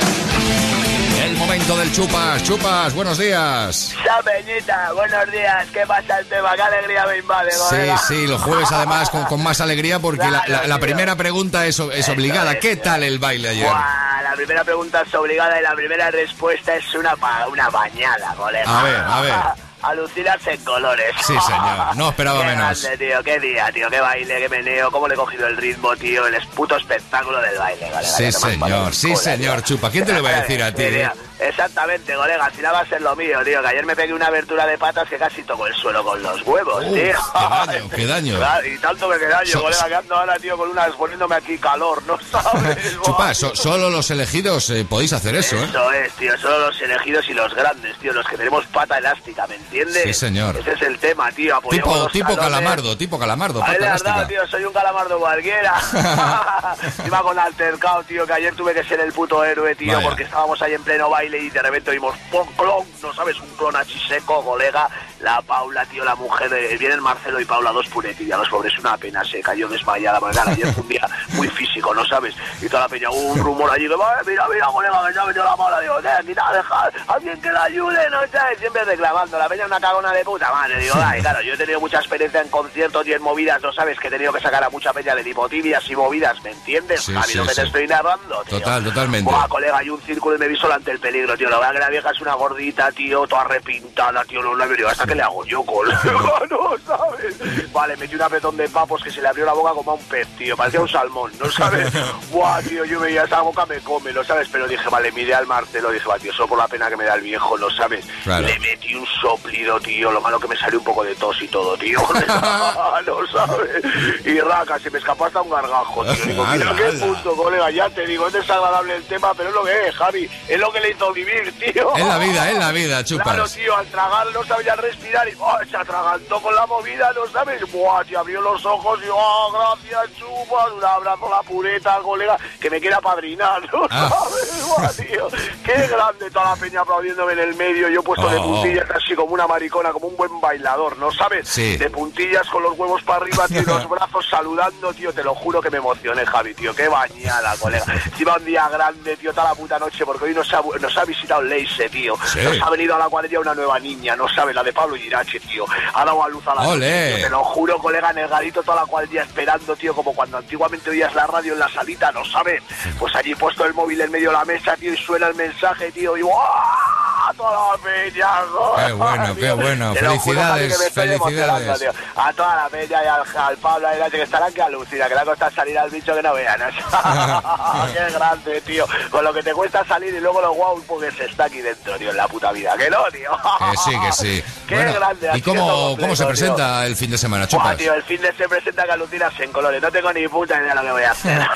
Momento del Chupas. Chupas, buenos días. Peñita, buenos días. ¿Qué pasa el tema? ¿Qué alegría me invade, Sí, sí, los jueves además con, con más alegría porque la, la- la primera pregunta es, es obligada. ¿Qué tal el baile ayer? Buah, la primera pregunta es obligada y la primera respuesta es una, una bañada, colega. A ver, a ver. *laughs* Alucinas en colores. Sí, señor, no esperaba Qué menos. grande, tío, qué día, tío, qué baile, qué meneo, cómo le he cogido el ritmo, tío, el puto espectáculo del baile, colega. Sí, señor, sí, culo, señor, tío. Chupa. ¿Quién te lo va a decir a ti? *laughs* Exactamente, colega, al final va a ser lo mío, tío, que ayer me pegué una abertura de patas que casi tocó el suelo con los huevos, tío. qué daño, qué daño. *laughs* Y tanto que qué daño, So- colega, que ando ahora, tío, con unas, poniéndome aquí calor, ¿no *laughs* sabes? Chupa, so- solo los elegidos eh, podéis hacer eso, ¿eh? Eso es, tío, solo los elegidos y los grandes, tío, los que tenemos pata elástica, ¿me entiendes? Sí, señor. Ese es el tema, tío, Tipo, los tipo talones. calamardo, tipo calamardo, pata dado, elástica. tío, soy un calamardo cualquiera. *laughs* Iba con altercado, tío, que ayer tuve que ser el puto héroe, tío, Vaya. porque estábamos ahí en pleno baile y de repente vimos ¡pum, clon! No sabes, un clon seco, colega. La Paula, tío, la mujer, de, vienen Marcelo y Paula, dos puretillas, los pobres, una pena, se cayó desmayada, porque claro, ayer fue un día muy físico, ¿no sabes? Y toda la peña, hubo un rumor allí que, "Eh, mira, mira, colega, que se ha metido la mala, digo, eh, quita, deja, alguien que la ayude, no sabes, siempre reclamando, la peña una cagona de puta madre, digo, ay, claro, yo he tenido mucha experiencia en conciertos y en movidas, ¿no sabes? Que he tenido que sacar a mucha peña de lipotibias y movidas, ¿me entiendes? Sí, Javi, sí, lo que sí. te estoy narrando, tío. Total, totalmente. Buah, colega, hay un círculo y me vi solo ante el peligro, tío. La verdad que la vieja es una gordita, tío, toda repintada, tío. No la venido hasta que le hago yo, *laughs* colega. no, ¿sabes? buah, le metí un apretón de papos que se le abrió la boca como a un pez, tío, parecía un salmón, ¿no sabes? *laughs* buah, tío, yo veía esa boca me come, ¿no sabes? Pero dije, vale, miré al Marcelo, dije, va, tío, solo por la pena que me da el viejo, ¿no sabes? Claro. Le metí un soplido, tío, lo malo que me salió un poco de tos y todo, tío, *laughs* no sabes? Y raca, se me escapó hasta un gargajo, tío. Digo, mira qué punto, colega, ya te digo, es desagradable el tema, pero es lo que es, Javi, es lo que le hizo vivir, tío. Es la vida, es la vida, Claro, chupas. tío, al tragar no sabía respirar y ¡oh! se atragantó con la movida, ¿no sabes? Buah, tío, abrió los ojos y ¡oh, gracias, chupas! Un abrazo a la pureta, colega, que me quiera padrinar, ¿no Ah. sabes? *laughs* Buah, tío, qué grande toda la peña aplaudiéndome en el medio, yo puesto de Oh. puntillas así como una maricona, como un buen bailador, ¿no sabes? Sí. De puntillas con los huevos para arriba, tío, y los *laughs* brazos saludando, tío, te lo juro que me emocioné, Javi, tío, qué bañada, colega. Encima un día grande, tío, toda la puta noche, porque hoy nos ha, nos ha visitado Leise, tío. Sí. Nos ha venido a la cuadrilla una nueva niña, no sabes, la de Pablo Irache, tío. Ha dado a luz a la noche, tío, Te lo juro, colega, negadito toda la cuadrilla esperando, tío, como cuando antiguamente oías la radio en la salita, ¿no sabes? Pues allí puesto el móvil en medio de la mesa, tío, y suena el mensaje, tío, y ¡guau! Toda la peña, joder, Qué bueno, qué bueno. Juro, Felicidades, felicidades. tío. A toda la peña y al, al Pablo a Irache, que estarán que alucina, que le ha costado salir al bicho que no vean. *laughs* *laughs* qué grande, tío. Con lo que te cuesta salir y luego lo guau porque se está aquí dentro, tío, en la puta vida. Que no, tío. Que sí, que sí. *laughs* Qué Bueno, grande, ¿Y cómo, cómo se presenta el fin de semana, chupas? tío, el fin de se presenta que alucinas en colores. No tengo ni puta idea de lo que voy a hacer.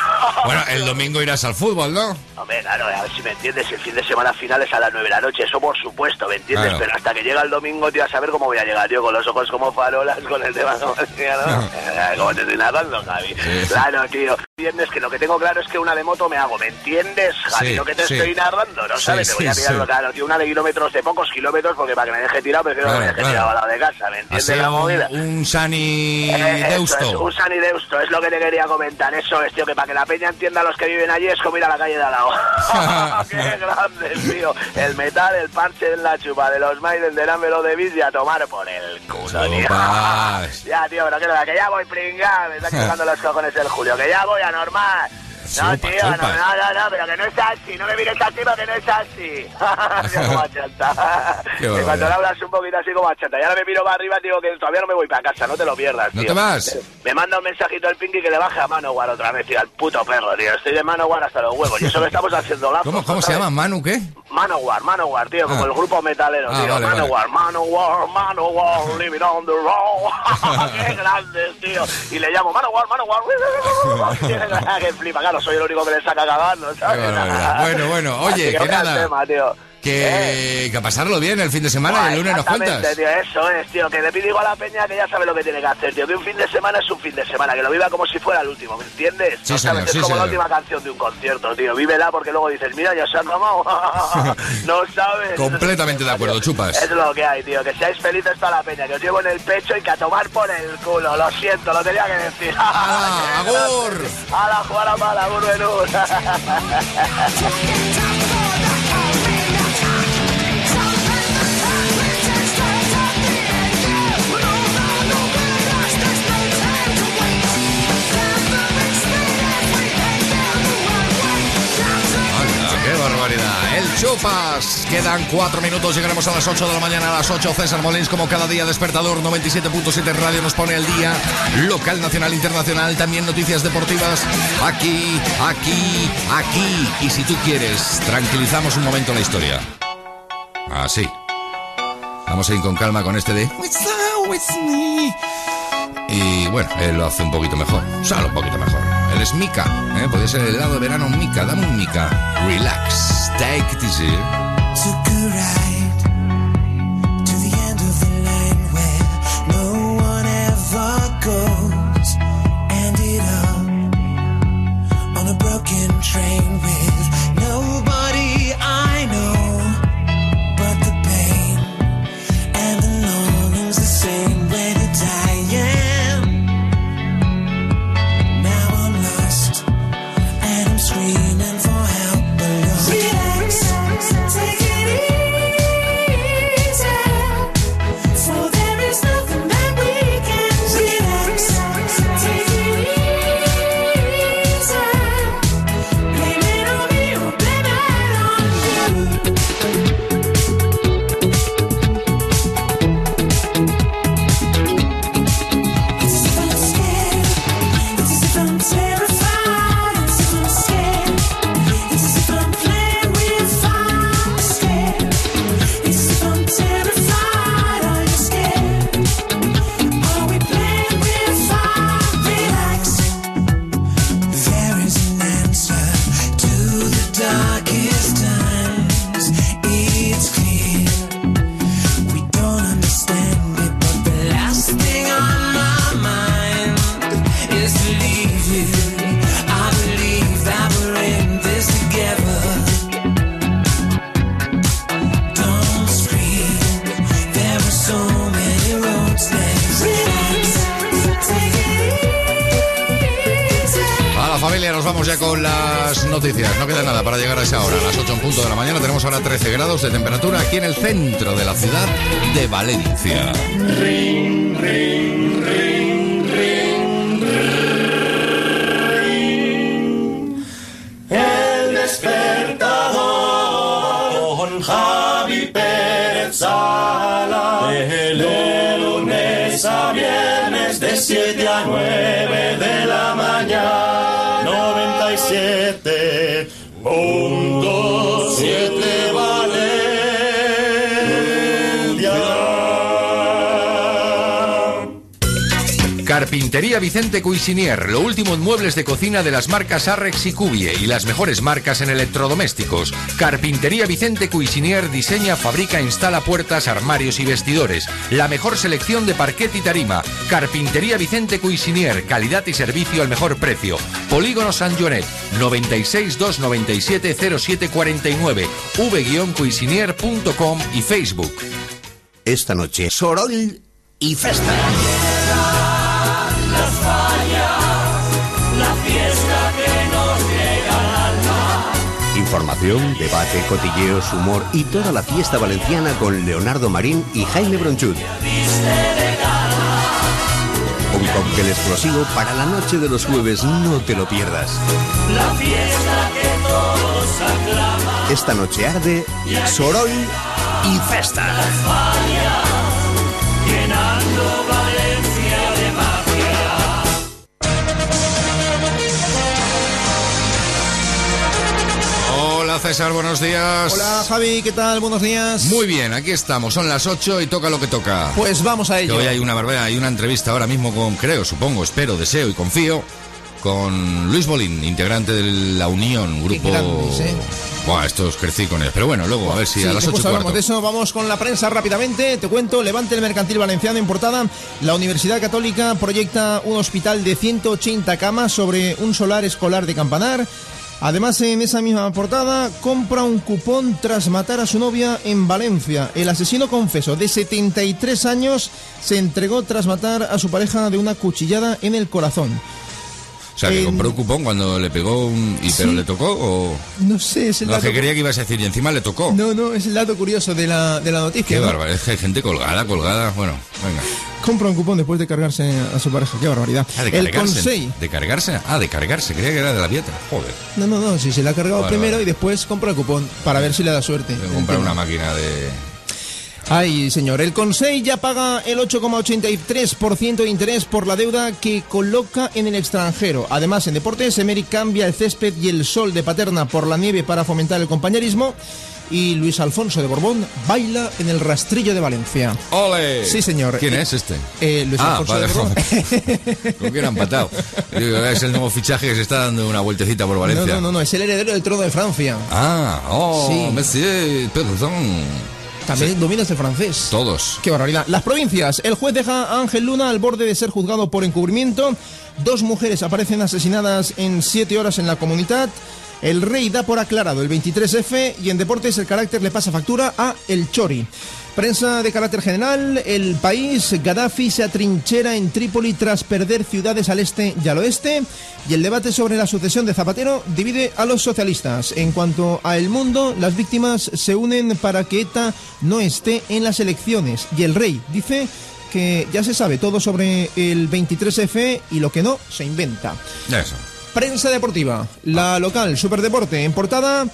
Bueno, el domingo irás al fútbol, ¿no? Hombre, claro, a ver si me entiendes. El fin de semana final es a las 9 de la noche. Eso por supuesto, ¿me entiendes? Claro. Pero hasta que llega el domingo, tío, a saber cómo voy a llegar yo con los ojos como farolas, con el tema como decía, ¿no? Eh, Como te estoy narrando, Javi. Claro, tío. ¿Entiendes? Que lo que tengo claro es que una de moto me hago, ¿me entiendes, Javi? Sí, lo que te sí. estoy narrando, ¿no Sí, sabes? te voy a sí, sí. claro, tío. Una de kilómetros, de pocos kilómetros, porque para que me deje tirado, prefiero Claro, que me deje claro. tirado al lado de casa, ¿me entiendes sido la un, movida? un Sani Eh, eso Deusto. es, un San y Deusto, es lo que te quería comentar. Eso es, tío, que para que la peña entienda a los que viven allí es como ir a la calle de al lado. *laughs* *laughs* ¡Qué grande, tío! El metal, el parche en la chupa de los Maiden del Amelo de Bis y a tomar por el culo, tío. Ya, tío, pero que que ya voy pringado, me está quitando *laughs* los cojones el Julio, que ya voy a normal. No, tío, no, chupa. no, no, no, pero que no es así, no me mires así porque no es así. *laughs* Como *laughs* Que cuando le hablas un poquito así como a chanta, y ahora me miro para arriba, digo que todavía no me voy para casa, no te lo pierdas, ¿No tío. te vas? Me manda un mensajito el Pinky que le baje a Manowar otra vez, tío, al puto perro, tío. Estoy de Manowar hasta los huevos. Y eso que estamos haciendo lazos. ¿Cómo, cómo se llama? ¿Manu qué? Manowar, Manowar, tío, como Ah. el grupo metalero, Ah, tío. vale, vale. Manowar, Manowar, Manowar, living on the road. *laughs* Qué grande, tío. Y le llamo Manowar, Manowar. que flipa, claro, soy el único que le saca cagando, ¿sabes? *laughs* Bueno, bueno, oye, que el nada. tema, tío. Que, que a pasarlo bien el fin de semana y el lunes nos cuentas. tío, eso es, tío, que le pido a la peña que ya sabe lo que tiene que hacer, tío, que un fin de semana es un fin de semana, que lo viva como si fuera el último, ¿me entiendes? Sí, No señor, sabes, sí, es como la última canción de un concierto, tío, vívela porque luego dices, mira, ya se ha acabado, *laughs* *laughs* no sabes. Completamente de acuerdo, chupas. Es lo que hay, tío, que seáis felices toda la peña, que os llevo en el pecho y que a tomar por el culo, lo siento, lo tenía que decir. *laughs* ¡Hala, agur! ¡A la jugar a mala, agur, ¡Qué barbaridad! El Chupas. Quedan cuatro minutos, llegaremos a las 8 de la mañana. A las 8, César Molins, como cada día, despertador 97.7 Radio nos pone el día. Local, nacional, internacional, también noticias deportivas. Aquí, aquí, aquí. Y si tú quieres, tranquilizamos un momento la historia. Así. Vamos a ir con calma con este de. Y bueno, él lo hace un poquito mejor. Solo un poquito mejor. Él es Mika. ¿eh? Puede ser el helado de verano Mika. Dame un Mika. Relax. Take it easy. Grados de temperatura aquí en el centro de la ciudad de Valencia. Ring, ring, ring, ring, ring. El despertador con Javi Pérez Sala. De lunes a viernes de 7 a 9 Carpintería Vicente Cuisinier, lo último en muebles de cocina de las marcas Arrex y Cubie y las mejores marcas en electrodomésticos. Carpintería Vicente Cuisinier diseña, fabrica, instala puertas, armarios y vestidores. La mejor selección de parquet y tarima. Carpintería Vicente Cuisinier, calidad y servicio al mejor precio. Polígono San Joanet, 96 297 0749, v-cuisinier.com y Facebook. Esta noche, Soroll y Festa. Información, debate, cotilleos, humor y toda la fiesta valenciana con Leonardo Marín y Jaime Bronchud. Un cóctel explosivo para la noche de los jueves, no te lo pierdas. La fiesta que todos aclaman. Esta noche arde Soroll y Festa. César, buenos días. Hola Javi, ¿qué tal? Buenos días. Muy bien, aquí estamos, son las 8 y toca lo que toca. Pues vamos a Que ello. hoy hay una barbera, hay una entrevista ahora mismo con, creo, supongo, espero, deseo y confío, con Luis Bolín, integrante de la Unión, grupo... grandes, ¿eh? Buah, estos crecí con él. Pero bueno, luego, a ver si Sí, a las 8 después y hablamos de eso. Vamos con la prensa rápidamente. Te cuento, Levante el Mercantil Valenciano en portada. La Universidad Católica proyecta un hospital de 180 camas sobre un solar escolar de Campanar. Además, en esa misma portada, compra un cupón tras matar a su novia en Valencia. El asesino confeso de 73 años se entregó tras matar a su pareja de una cuchillada en el corazón. O sea, que compró un cupón cuando le pegó un... ¿Y pero Sí. le tocó o...? No sé, es el No, dato... que quería que ibas a decir y encima le tocó. No, no, es el dato curioso de la, de la noticia. Qué ¿no? bárbaro, es que hay gente colgada, colgada. Bueno, venga. Compra un cupón después de cargarse a su pareja. Qué barbaridad. Ah, de el cargarse. Consell. ¿De cargarse? Ah, de cargarse. Creía que era de la dieta. Joder. No, no, no. Si se la ha cargado Vale, primero vale. y después compra el cupón para ver si le da suerte. Comprar una máquina de... Ay, señor. El Consell ya paga el 8,83% de interés por la deuda que coloca en el extranjero. Además, en deportes, Emery cambia el césped y el sol de Paterna por la nieve para fomentar el compañerismo. Y Luis Alfonso de Borbón baila en el rastrillo de Valencia. ¡Ole! Sí, señor. ¿Quién Eh, es este? eh, Luis ah, Alfonso vale, de Borbón. *laughs* Con que era empatado. Digo, Es el nuevo fichaje que se está dando una vueltecita por Valencia. No, no, no, no, es el heredero del trono de Francia. Ah, oh, Sí. monsieur, perdón. También dominas el francés. Todos. Qué barbaridad. Las provincias. El juez deja a Ángel Luna al borde de ser juzgado por encubrimiento. Dos mujeres aparecen asesinadas en siete horas en la comunidad. El rey da por aclarado el 23F y en deportes el carácter le pasa factura a El Chori. Prensa de carácter general, el país, Gaddafi se atrinchera en Trípoli tras perder ciudades al este y al oeste y el debate sobre la sucesión de Zapatero divide a los socialistas. En cuanto a El Mundo, las víctimas se unen para que ETA no esté en las elecciones y el rey dice que ya se sabe todo sobre el 23F y lo que no se inventa. Eso. Prensa deportiva. La local Superdeporte en portada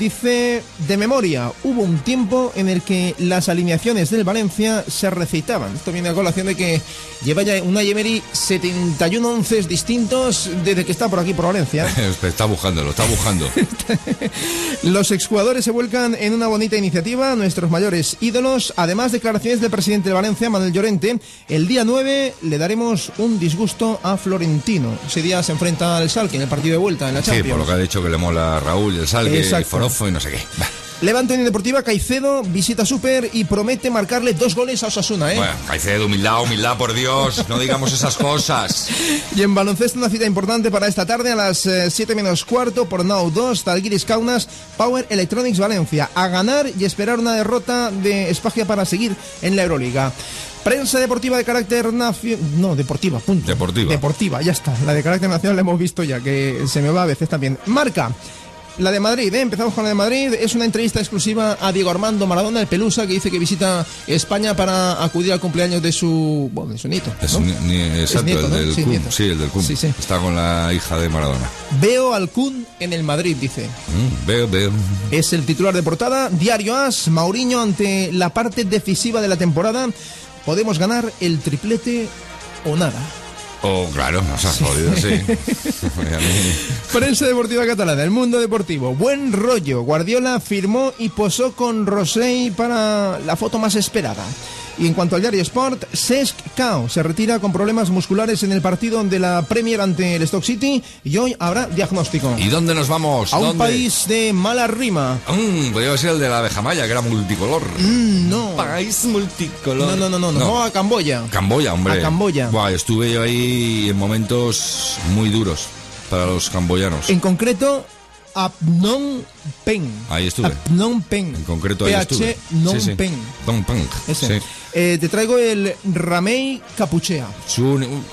dice de memoria, hubo un tiempo en el que las alineaciones del Valencia se recitaban. Esto viene a colación de que lleva ya una Emery 71 onces distintos desde que está por aquí por Valencia. *laughs* está buscándolo, está buscando. *laughs* Los exjugadores se vuelcan en una bonita iniciativa, nuestros mayores ídolos. Además, declaraciones del presidente de Valencia, Manuel Llorente. El día 9 le daremos un disgusto a Florentino. Ese día se enfrenta al Salque en el partido de vuelta en la Sí, Champions. por lo que ha dicho que le mola a Raúl, el Salgue, el Y no sé qué. Va. Levante Unión Deportiva, Caicedo visita Super y promete marcarle dos goles a Osasuna, ¿eh? Bueno, Caicedo, humildad, humildad, por Dios, no digamos esas cosas. *laughs* Y en baloncesto una cita importante para esta tarde a las 7 menos cuarto por Now 2, Talguiris Kaunas, Power Electronics Valencia. A ganar y esperar una derrota de Espagia para seguir en la Euroliga. Prensa deportiva de carácter nacional. No, deportiva, punto. Deportiva. Deportiva, ya está. La de carácter nacional la hemos visto ya, que se me va a veces también. Marca. La de Madrid, ¿eh? empezamos con la de Madrid. Es una entrevista exclusiva a Diego Armando Maradona, el Pelusa, que dice que visita España para acudir al cumpleaños de su, bueno, de su nieto. Es exacto, nieto, el ¿no? del Sí. Sí, el del Kun. Sí, sí. Está con la hija de Maradona. Veo al Kun en el Madrid, dice. Mm, veo, veo. Es el titular de portada. Diario As, Mauriño ante la parte decisiva de la temporada. Podemos ganar el triplete o nada. Oh, claro, nos has jodido, sí. *laughs* Prensa deportiva catalana, el mundo deportivo. Buen rollo. Guardiola firmó y posó con Rosell para la foto más esperada. Y en cuanto al diario Sport, Cesc Cao se retira con problemas musculares en el partido de la Premier ante el Stock City y hoy habrá diagnóstico. ¿Y dónde nos vamos? A un ¿Dónde? país de mala rima. Mm, podría ser el de la abeja maya, que era multicolor. Mm, no. País multicolor. No, no, no, no, no. A Camboya. Camboya, hombre. A Camboya. Buah, estuve yo ahí en momentos muy duros para los camboyanos. En concreto, a Phnom Penh. Ahí estuve. A Phnom Penh. En concreto ahí PH estuve. Phnom Sí, sí. Penh. Phnom Penh, Ese. sí. Eh, te traigo el Ramey Capuchea.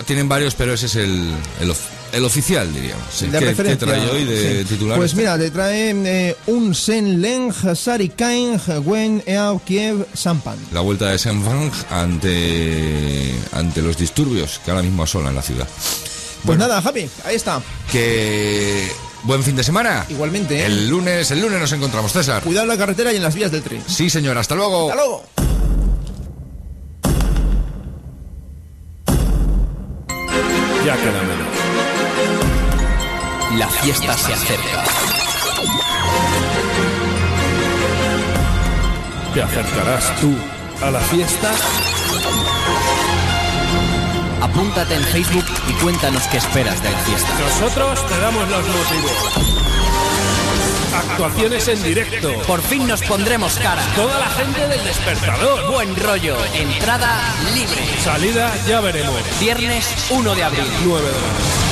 Tienen varios, pero ese es el, el, of- el oficial, diríamos. Sí. de ¿Qué, referencia. qué trae hoy de Sí. titular? Pues mira, te trae eh, un Sen Leng Sari Kain Wen Eao Kiev Sampan. La vuelta de Senfang ante, ante los disturbios que ahora mismo asolan la ciudad. Pues nada, Javi, ahí está. Que buen fin de semana. Igualmente, ¿eh? El lunes, el lunes nos encontramos, César. Cuidado en la carretera y en las vías del tren. Sí, señor, hasta luego. Hasta luego. Ya queda menos. La fiesta se acerca. ¿Te acercarás tú a la fiesta? Apúntate en Facebook y cuéntanos qué esperas de la fiesta. Nosotros te damos los motivos. Actuaciones en directo. Por fin nos pondremos cara. Toda la gente del despertador. Buen rollo. Entrada libre. Salida ya veremos. Viernes 1 de abril. 9 de la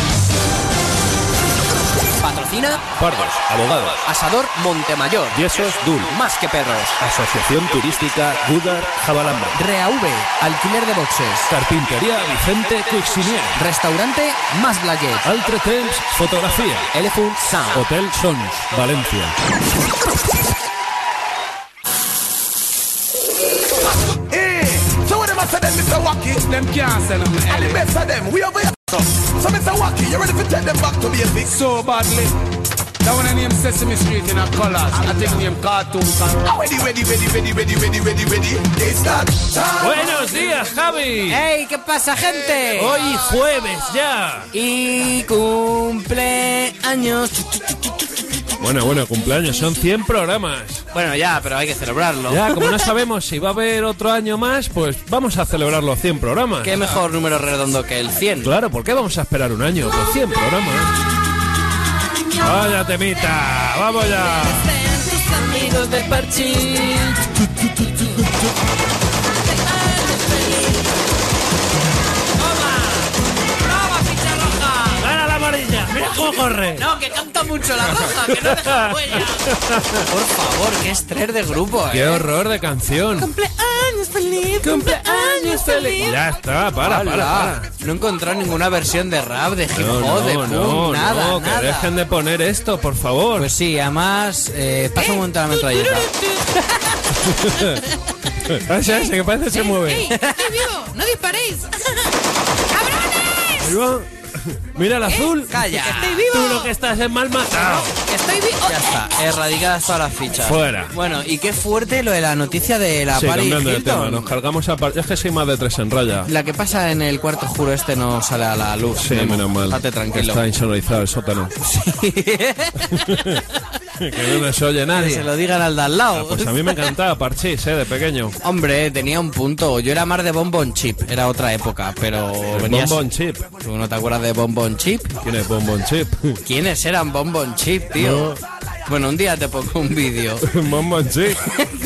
Patrocina Pardos, abogados. Asador Montemayor. Yesos Dul. Más que perros. Asociación Turística Gudar Jabalamba. ReaV. Alquiler de boxes. Carpintería Vicente Cuixinier. Restaurante Más Blaguet. Altre Temps Fotografía. Elephant Sound. Hotel Sons, Valencia. Hey, so what them say them, Mr. Wacky? Them can't sell them. And the best of them, we over here. So, so Wacky, you ready back to badly. A Buenos días, Javi. Hey, ¿qué pasa, gente? Eh, hoy jueves ya. Y cumpleaños. Bueno, bueno, cumpleaños, son 100 programas. Bueno, ya, pero hay que celebrarlo. Ya, como no sabemos si va a haber otro año más, pues vamos a celebrar los 100 programas. Qué mejor número redondo que el 100. Claro, ¿por qué vamos a esperar un año? Pues 100 programas. Vaya temita, vamos ya. amigos de No, que canta mucho la roja, que no deja huella. Por favor, qué estrés de grupo, ¡Qué eh. horror de canción! Cumpleaños feliz, cumpleaños feliz. Ya está, para, para, para. No he encontrado ninguna versión de rap, de hip No, hop, de no, punk, no, nada, no, que nada. dejen de poner esto, por favor. Pues sí, además, eh, pasa un momento la metralleta. Ese, ese, que parece que se mueve. ¡Ey! ¡Estoy vivo! ¡No disparéis! Va. *laughs* Mira el azul. Calla. ¡Que estoy vivo! Tú lo que estás es mal matado. ¡Que estoy vivo! Ya está, erradicadas todas las fichas. Fuera. Bueno, y qué fuerte lo de la noticia de la Sí, Paris cambiando de Hilton. tema, nos cargamos a... par- Es que soy más de tres en raya. La que pasa en el cuarto juro este no sale a la luz. Sí, Memo. menos mal. Estate tranquilo. Está insonorizado el sótano. *laughs* *laughs* *laughs* que no nos oye Que nadie. se lo digan al de al lado. Ah, pues a mí me encantaba Parchís, eh, de pequeño. Hombre, tenía un punto. Yo era más de Bonbon Chip, era otra época, pero venías... Bonbon Chip. ¿Tú no te acuerdas de Bonbon Chip? ¿Quién es Bonbon Chip? *laughs* ¿Quiénes eran Bonbon Chip, tío? Bueno, un día te pongo un vídeo. *laughs* Bonbon Chip.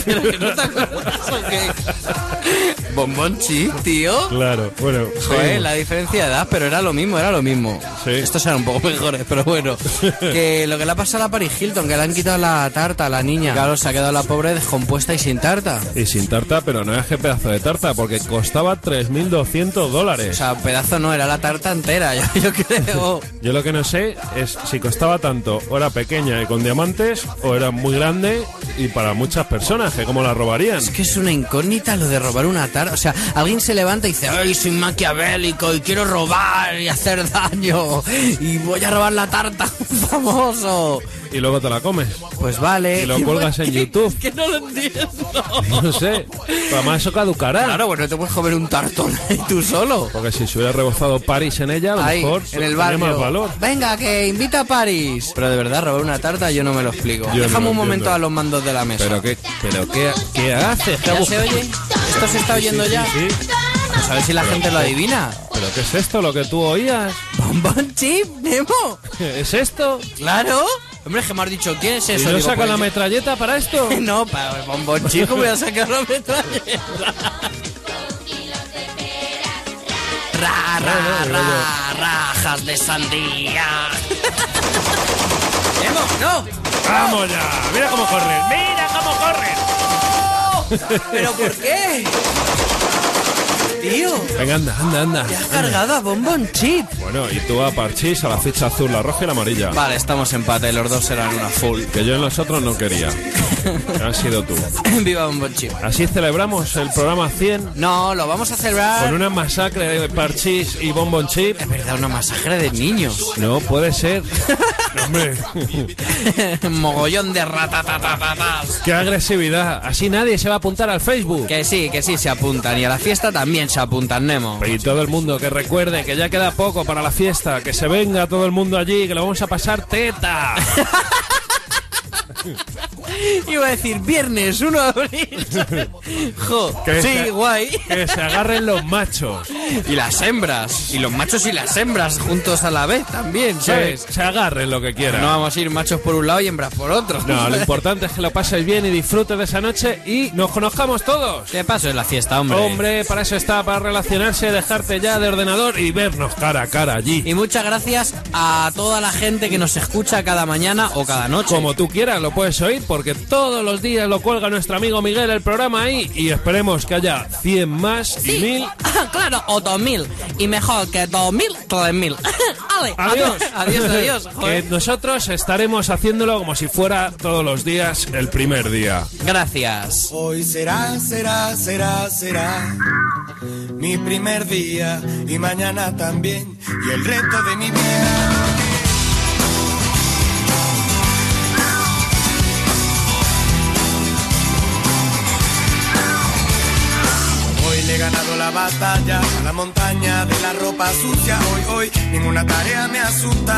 Pero que no te acuerdas, ¿o qué? *laughs* Bombón chip, tío. Claro, bueno. Joder, seguimos. la diferencia de edad, pero era lo mismo, era lo mismo. Estos eran un poco *laughs* mejores, pero bueno. *laughs* que lo que le ha pasado a Paris Hilton, que le han quitado la tarta a la niña. Claro, se ha quedado la pobre descompuesta y sin tarta. Y sin tarta, pero no es que pedazo de tarta, porque costaba 3.200 O dólares. sea, pedazo no, era la tarta entera, yo, yo creo. Yo lo que no sé es si costaba tanto, o era pequeña y con diamantes, o era muy grande y para muchas personas, que cómo la robarían. Es que es una incógnita lo de robar una tarta. O sea, alguien se levanta y dice, ¡ay, soy maquiavélico y quiero robar y hacer daño! Y voy a robar la tarta *laughs* famoso. Y luego te la comes. Pues vale. Y lo cuelgas en *laughs* YouTube. Que no lo entiendo. No sé. Además eso caducará. Claro, pues no te puedes comer un tartón ahí tú solo. Porque si se hubiera rebozado París en ella, a lo Ahí, mejor en el barrio. más valor. Venga, que invita a París. Pero de verdad, robar una tarta yo no me lo explico. Yo no Déjame lo un momento entiendo. a los mandos de la mesa. Pero qué, pero qué, qué haces? ¿Qué ¿Ya hago? se oye? ¿Esto se está oyendo sí, ya? sí. Pues a ver si la gente lo adivina. ¿Pero qué es esto lo que tú oías? ¿Bombón chip, Nemo? *laughs* ¿Es esto? Claro. Hombre, es que me has dicho, ¿quién es ¿Y eso? no Digo, saca pues la metralleta para esto? *laughs* No, para el bombón chico voy a sacar la metralleta. *laughs* Ra, ra, ra, rajas de sandía. ¡Emo, no! ¡Vamos ya! ¡Mira cómo corren! ¡Mira cómo corren! ¿Pero por qué? Tío, Venga, anda, anda, anda. te has cargado a bombón chip. Bueno, y tú a Parchís, a la ficha azul, la roja y la amarilla. Vale, estamos en empate, los dos eran una full. Que yo en los otros no quería. *laughs* Has sido tú. Viva bombón chip. Así celebramos el programa 100 No, lo vamos a celebrar. con una masacre de Parchís y Bonbon Chip. Es verdad, una masacre de niños. No puede ser. *laughs* Hombre, Mogollón de ratatatatas. qué agresividad. Así nadie se va a apuntar al Facebook. Que sí, que sí se apuntan. Y a la fiesta también se apuntan, Nemo. Y todo el mundo que recuerde que ya queda poco para la fiesta, que se venga todo el mundo allí, que lo vamos a pasar teta. *laughs* *laughs* Iba a decir viernes 1 de abril. *laughs* Jo, Que sí, se- guay. Que se agarren los machos. Y las hembras. Y los machos y las hembras juntos a la vez también, Que ¿sabes? se agarren lo que quieran. No vamos a ir machos por un lado y hembras por otro. No, lo *laughs* importante es que lo pases bien y disfrutes de esa noche y nos conozcamos todos. ¿Qué paso en la fiesta, hombre? Hombre, para eso está, para relacionarse, dejarte ya de ordenador y vernos cara a cara allí. Y muchas gracias a toda la gente que nos escucha cada mañana o cada noche. Como tú quieras, lo puedes oír porque todos los días lo cuelga nuestro amigo Miguel el programa ahí y esperemos que haya 100 más y 1000. *laughs* claro, o 2000. Y mejor que 2000, 3000. *laughs* Ale, adiós, adiós, *laughs* adiós. Que Joder. nosotros estaremos haciéndolo como si fuera todos los días el primer día. Gracias. Hoy será, será, será, será mi primer día y mañana también y el resto de mi vida. Ganado la batalla a la montaña de la ropa sucia. Hoy, hoy, ninguna tarea me asusta.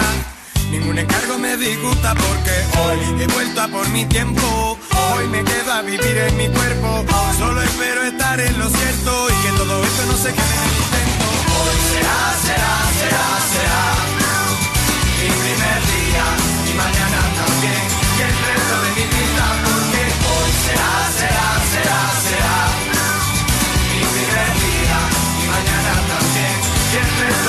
Ningún encargo me disgusta porque hoy he vuelto a por mi tiempo. Hoy me quedo a vivir en mi cuerpo. Solo espero estar en lo cierto y que todo esto no se quede en el intento. Hoy será, será, será, será mi primer día y mañana también y el resto de mi vida porque hoy será, será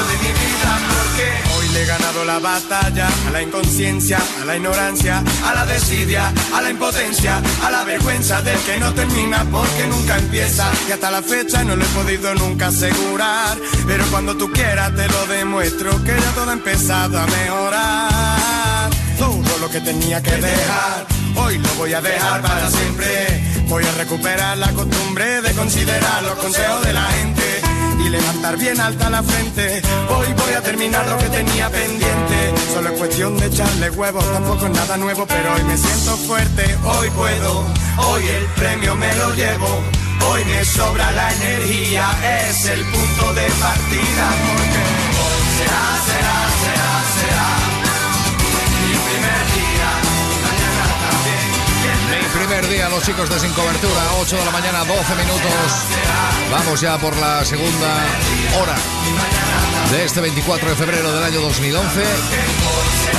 porque hoy le he ganado la batalla a la inconsciencia, a la ignorancia, a la desidia, a la impotencia, a la vergüenza del que no termina porque nunca empieza. Y hasta la fecha no lo he podido nunca asegurar pero cuando tú quieras te lo demuestro que ya todo ha empezado a mejorar. Todo lo que tenía que dejar hoy lo voy a dejar para siempre. Voy a recuperar la costumbre de considerar los consejos de la gente y levantar bien alta la frente. Hoy voy a terminar lo que tenía pendiente. Solo es cuestión de echarle huevos, tampoco es nada nuevo, pero hoy me siento fuerte. Hoy puedo, hoy el premio me lo llevo. Hoy me sobra la energía, es el punto de partida. Porque será, será, será primer día, los chicos de Sin Cobertura, 8 de la mañana, 12 minutos. Vamos ya por la segunda hora de este 24 de febrero del año 2011,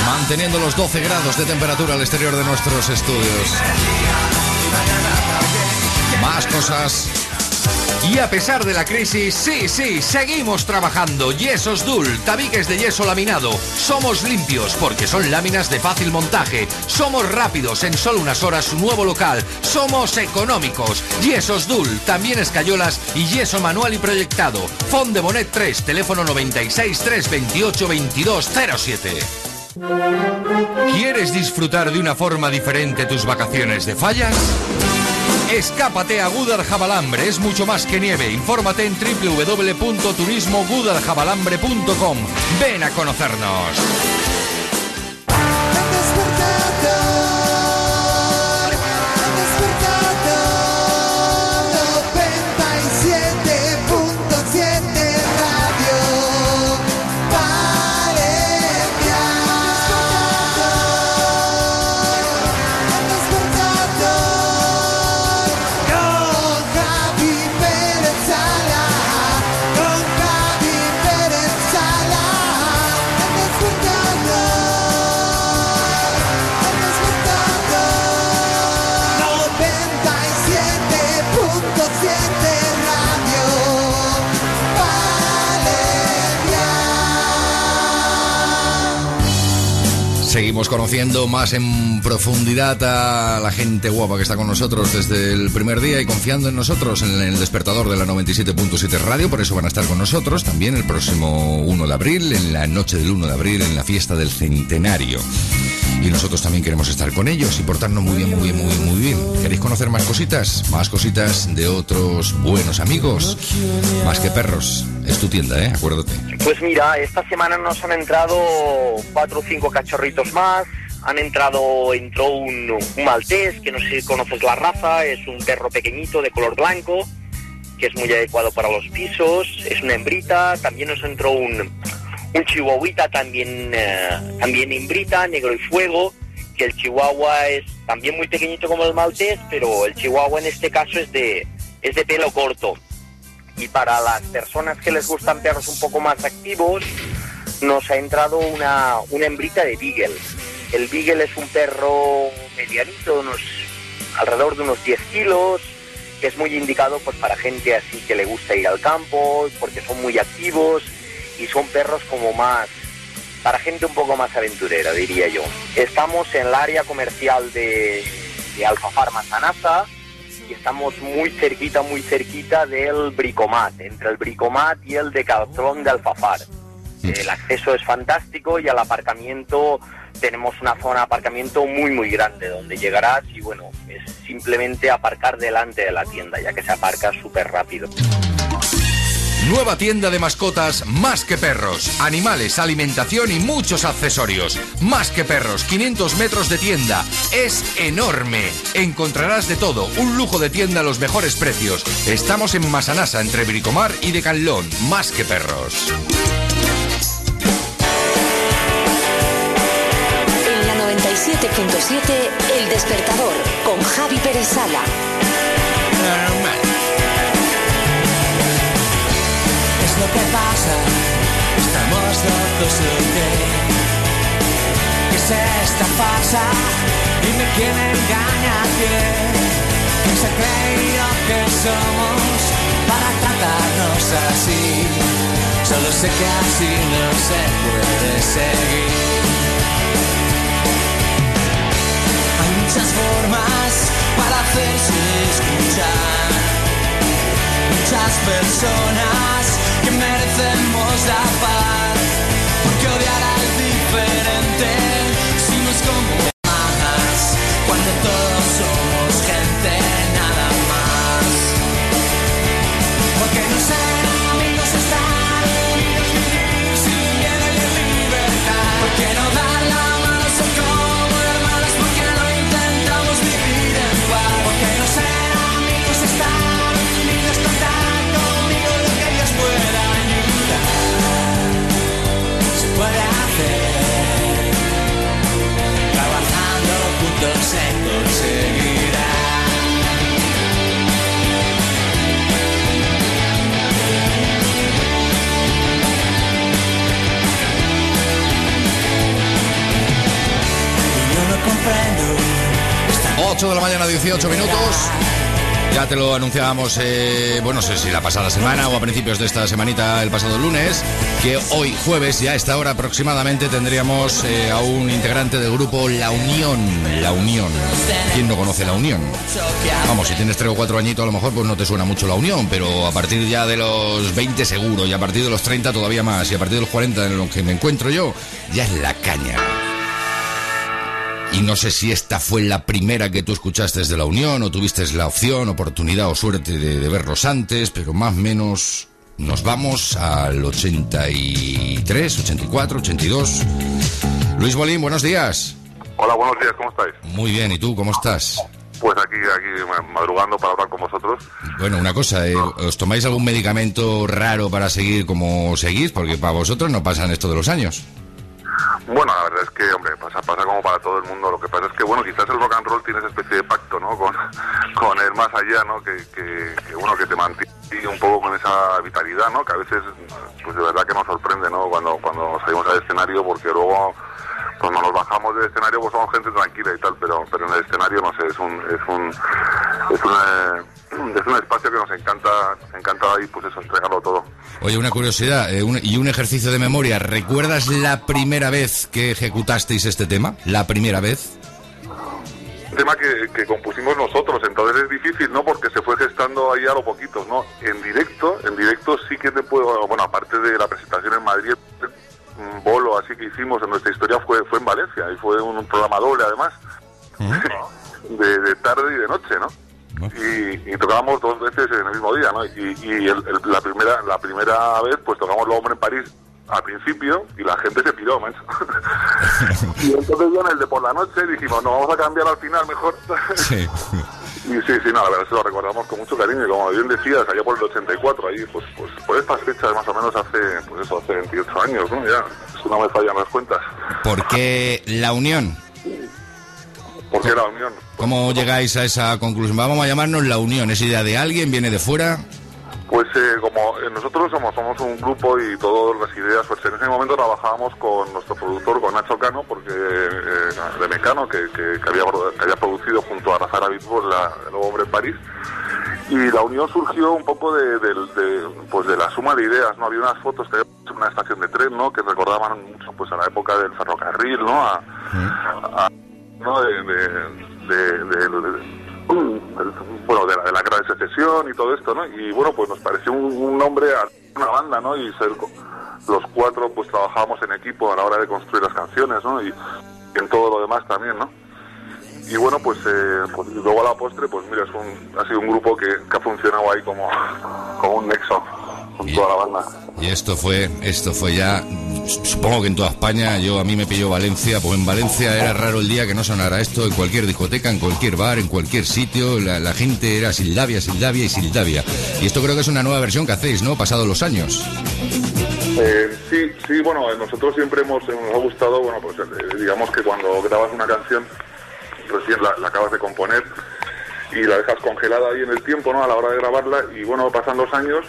manteniendo los 12 grados de temperatura al exterior de nuestros estudios. Más cosas Y a pesar de la crisis, sí, sí, seguimos trabajando. Yesos Dul, tabiques de yeso laminado. Somos limpios porque son láminas de fácil montaje. Somos rápidos, en solo unas horas su nuevo local. Somos económicos. Yesos Dul, también escayolas y yeso manual y proyectado. Fond de Bonet 3, teléfono 96 328 2207. ¿Quieres disfrutar de una forma diferente tus vacaciones de fallas? Escápate a Guadaljabalambre, es mucho más que nieve. Infórmate en www.turismoguadaljabalambre.com. Ven a conocernos. Conociendo más en profundidad a la gente guapa que está con nosotros desde el primer día y confiando en nosotros en el despertador de la 97.7 Radio. Por eso van a estar con nosotros también el próximo 1 de abril, en la noche del 1 de abril, en la fiesta del centenario. Y nosotros también queremos estar con ellos y portarnos muy bien, muy bien, muy bien, muy bien. ¿Queréis conocer más cositas? Más cositas de otros buenos amigos. Más que perros. Es tu tienda, ¿eh? Acuérdate. Pues mira, esta semana nos han entrado cuatro o cinco cachorritos más. Han entrado, entró un, maltés, que no sé si conoces la raza, es un perro pequeñito de color blanco, que es muy adecuado para los pisos, es una hembrita. También nos entró un, un chihuahuita, también, eh, también hembrita, negro y fuego, que el chihuahua es también muy pequeñito como el maltés, pero el chihuahua en este caso es de, es de pelo corto. Y para las personas que les gustan perros un poco más activos, nos ha entrado una, hembrita de Beagle. El Beagle es un perro medianito, unos, alrededor de unos 10 kilos, que es muy indicado pues para gente así que le gusta ir al campo, porque son muy activos y son perros como más, para gente un poco más aventurera, diría yo. Estamos en el área comercial de, de Alfafar Mazanasa, y estamos muy cerquita, muy cerquita del Bricomat, entre el Bricomat y el Decathlon de Alfafar. El acceso es fantástico y al aparcamiento tenemos una zona de aparcamiento muy muy grande donde llegarás y bueno, es simplemente aparcar delante de la tienda ya que se aparca súper rápido. Nueva tienda de mascotas Más que Perros. Animales, alimentación y muchos accesorios. Más que Perros, 500 metros de tienda. Es enorme. Encontrarás de todo. Un lujo de tienda a los mejores precios. Estamos en Masanasa, entre Bricomar y Decalón. Más que Perros. En la 97.7, El Despertador, con Javi Pérez Sala. Lo que pasa, estamos locos o qué? ¿Qué es esta farsa? Dime quién engaña a quién. ¿Quién se ha que somos para tratarnos así? Solo sé que así no se puede seguir. Hay muchas formas para hacerse escuchar. Muchas personas que merecemos la paz. Porque odiar al diferente si no es como más. Cuando todos 8 de la mañana, 18 minutos. Ya te lo anunciábamos, eh, bueno, no sé si la pasada semana o a principios de esta semanita, el pasado lunes, que hoy jueves, ya a esta hora aproximadamente, tendríamos eh, a un integrante del grupo La Unión. La Unión. ¿Quién no conoce La Unión? Vamos, si tienes tres o cuatro añitos, a lo mejor pues no te suena mucho La Unión, pero a partir ya de los 20 seguro, y a partir de los 30 todavía más, y a partir de los 40 en lo que me encuentro yo, ya es la caña. Y no sé si esta fue la primera que tú escuchaste desde la Unión o tuviste la opción, oportunidad o suerte de, de verlos antes, pero más o menos nos vamos al 83, 84, 82. Luis Bolín, buenos días. Hola, buenos días, ¿cómo estáis? Muy bien, ¿y tú cómo estás? Pues aquí, aquí ma- madrugando para hablar con vosotros. Bueno, una cosa, eh, ¿os tomáis algún medicamento raro para seguir como seguís? Porque para vosotros no pasan esto de los años. Bueno, la verdad es que, hombre, pasa, pasa como para todo el mundo. Lo que pasa es que, bueno, quizás el rock and roll tiene esa especie de pacto, ¿no? Con, *laughs* con el más allá, ¿no? Que, que, que, bueno, que te mantiene un poco con esa vitalidad, ¿no? Que a veces, pues de verdad que nos sorprende, ¿no? Cuando, cuando salimos al escenario, porque luego, cuando nos bajamos del escenario, pues somos gente tranquila y tal, pero, pero en el escenario, no sé, es un, es un, es un, es un espacio que nos encanta, nos encanta ahí, pues eso, entregarlo todo. Oye, una curiosidad eh, un- y un ejercicio de memoria. ¿Recuerdas la primera vez que ejecutasteis este tema? ¿La primera vez? Tema que, que compusimos nosotros, entonces es difícil, ¿no? Porque se fue gestando ahí a lo poquitos, ¿no? En directo, en directo sí que te puedo, bueno, aparte de la presentación en Madrid, un bolo así que hicimos en nuestra historia fue, fue en Valencia, y fue un, programa doble además, *laughs* de, de tarde y de noche, ¿no? Y, y tocábamos dos veces en el mismo día, ¿no? Y, y el- el- la primera la primera vez, pues tocamos Lo Hombre en París al principio y la gente se piró, macho. *laughs* y entonces ya en el de por la noche dijimos, no, vamos a cambiar al final mejor. *laughs* Sí. Y sí, sí, no, la verdad que lo recordamos con mucho cariño y como bien decías, allá por el 84, ahí, pues, pues por estas fechas más o menos hace, pues eso, hace 28 años, ¿no? Ya, si no me fallan las cuentas. ¿Por qué la unión? ¿Por qué la unión? ¿Cómo llegáis a esa conclusión? Vamos a llamarnos la unión. ¿Es idea de alguien? ¿Viene de fuera? Pues eh, como eh, nosotros somos, somos un grupo y todas las ideas, pues en ese momento trabajábamos con nuestro productor, con Nacho Cano, porque eh, de Mecano, que, que, que había, que había producido junto a Razara Bitbol la, el hombre en París. Y la unión surgió un poco de, pues de la suma de ideas, ¿no? Había unas fotos que había una estación de tren, ¿no? Que recordaban mucho pues a la época del ferrocarril, ¿no? A, a- bueno, de la, de de secesión y todo esto, ¿no? Y bueno, pues nos pareció un, un nombre a una banda, ¿no? Y ser los cuatro pues trabajábamos en equipo a la hora de construir las canciones, ¿no? Y, y en todo lo demás también, ¿no? Y bueno, pues, eh, pues luego a la postre, pues mira, es un, ha sido un grupo que, que ha funcionado ahí como, *laughs* como un nexo con toda la banda. Y esto fue, esto fue ya, supongo que en toda España, yo a mí me pilló Valencia, pues en Valencia era raro el día que no sonara esto, en cualquier discoteca, en cualquier bar, en cualquier sitio, la, la gente era Sildavia, Sildavia y Sildavia. Y esto creo que es una nueva versión que hacéis, ¿no? Pasados los años. Eh, sí, sí, bueno, eh, nosotros siempre hemos, nos ha gustado, bueno, pues eh, digamos que cuando grabas una canción, recién la, la acabas de componer y la dejas congelada ahí en el tiempo, ¿no? A la hora de grabarla y bueno, pasan los años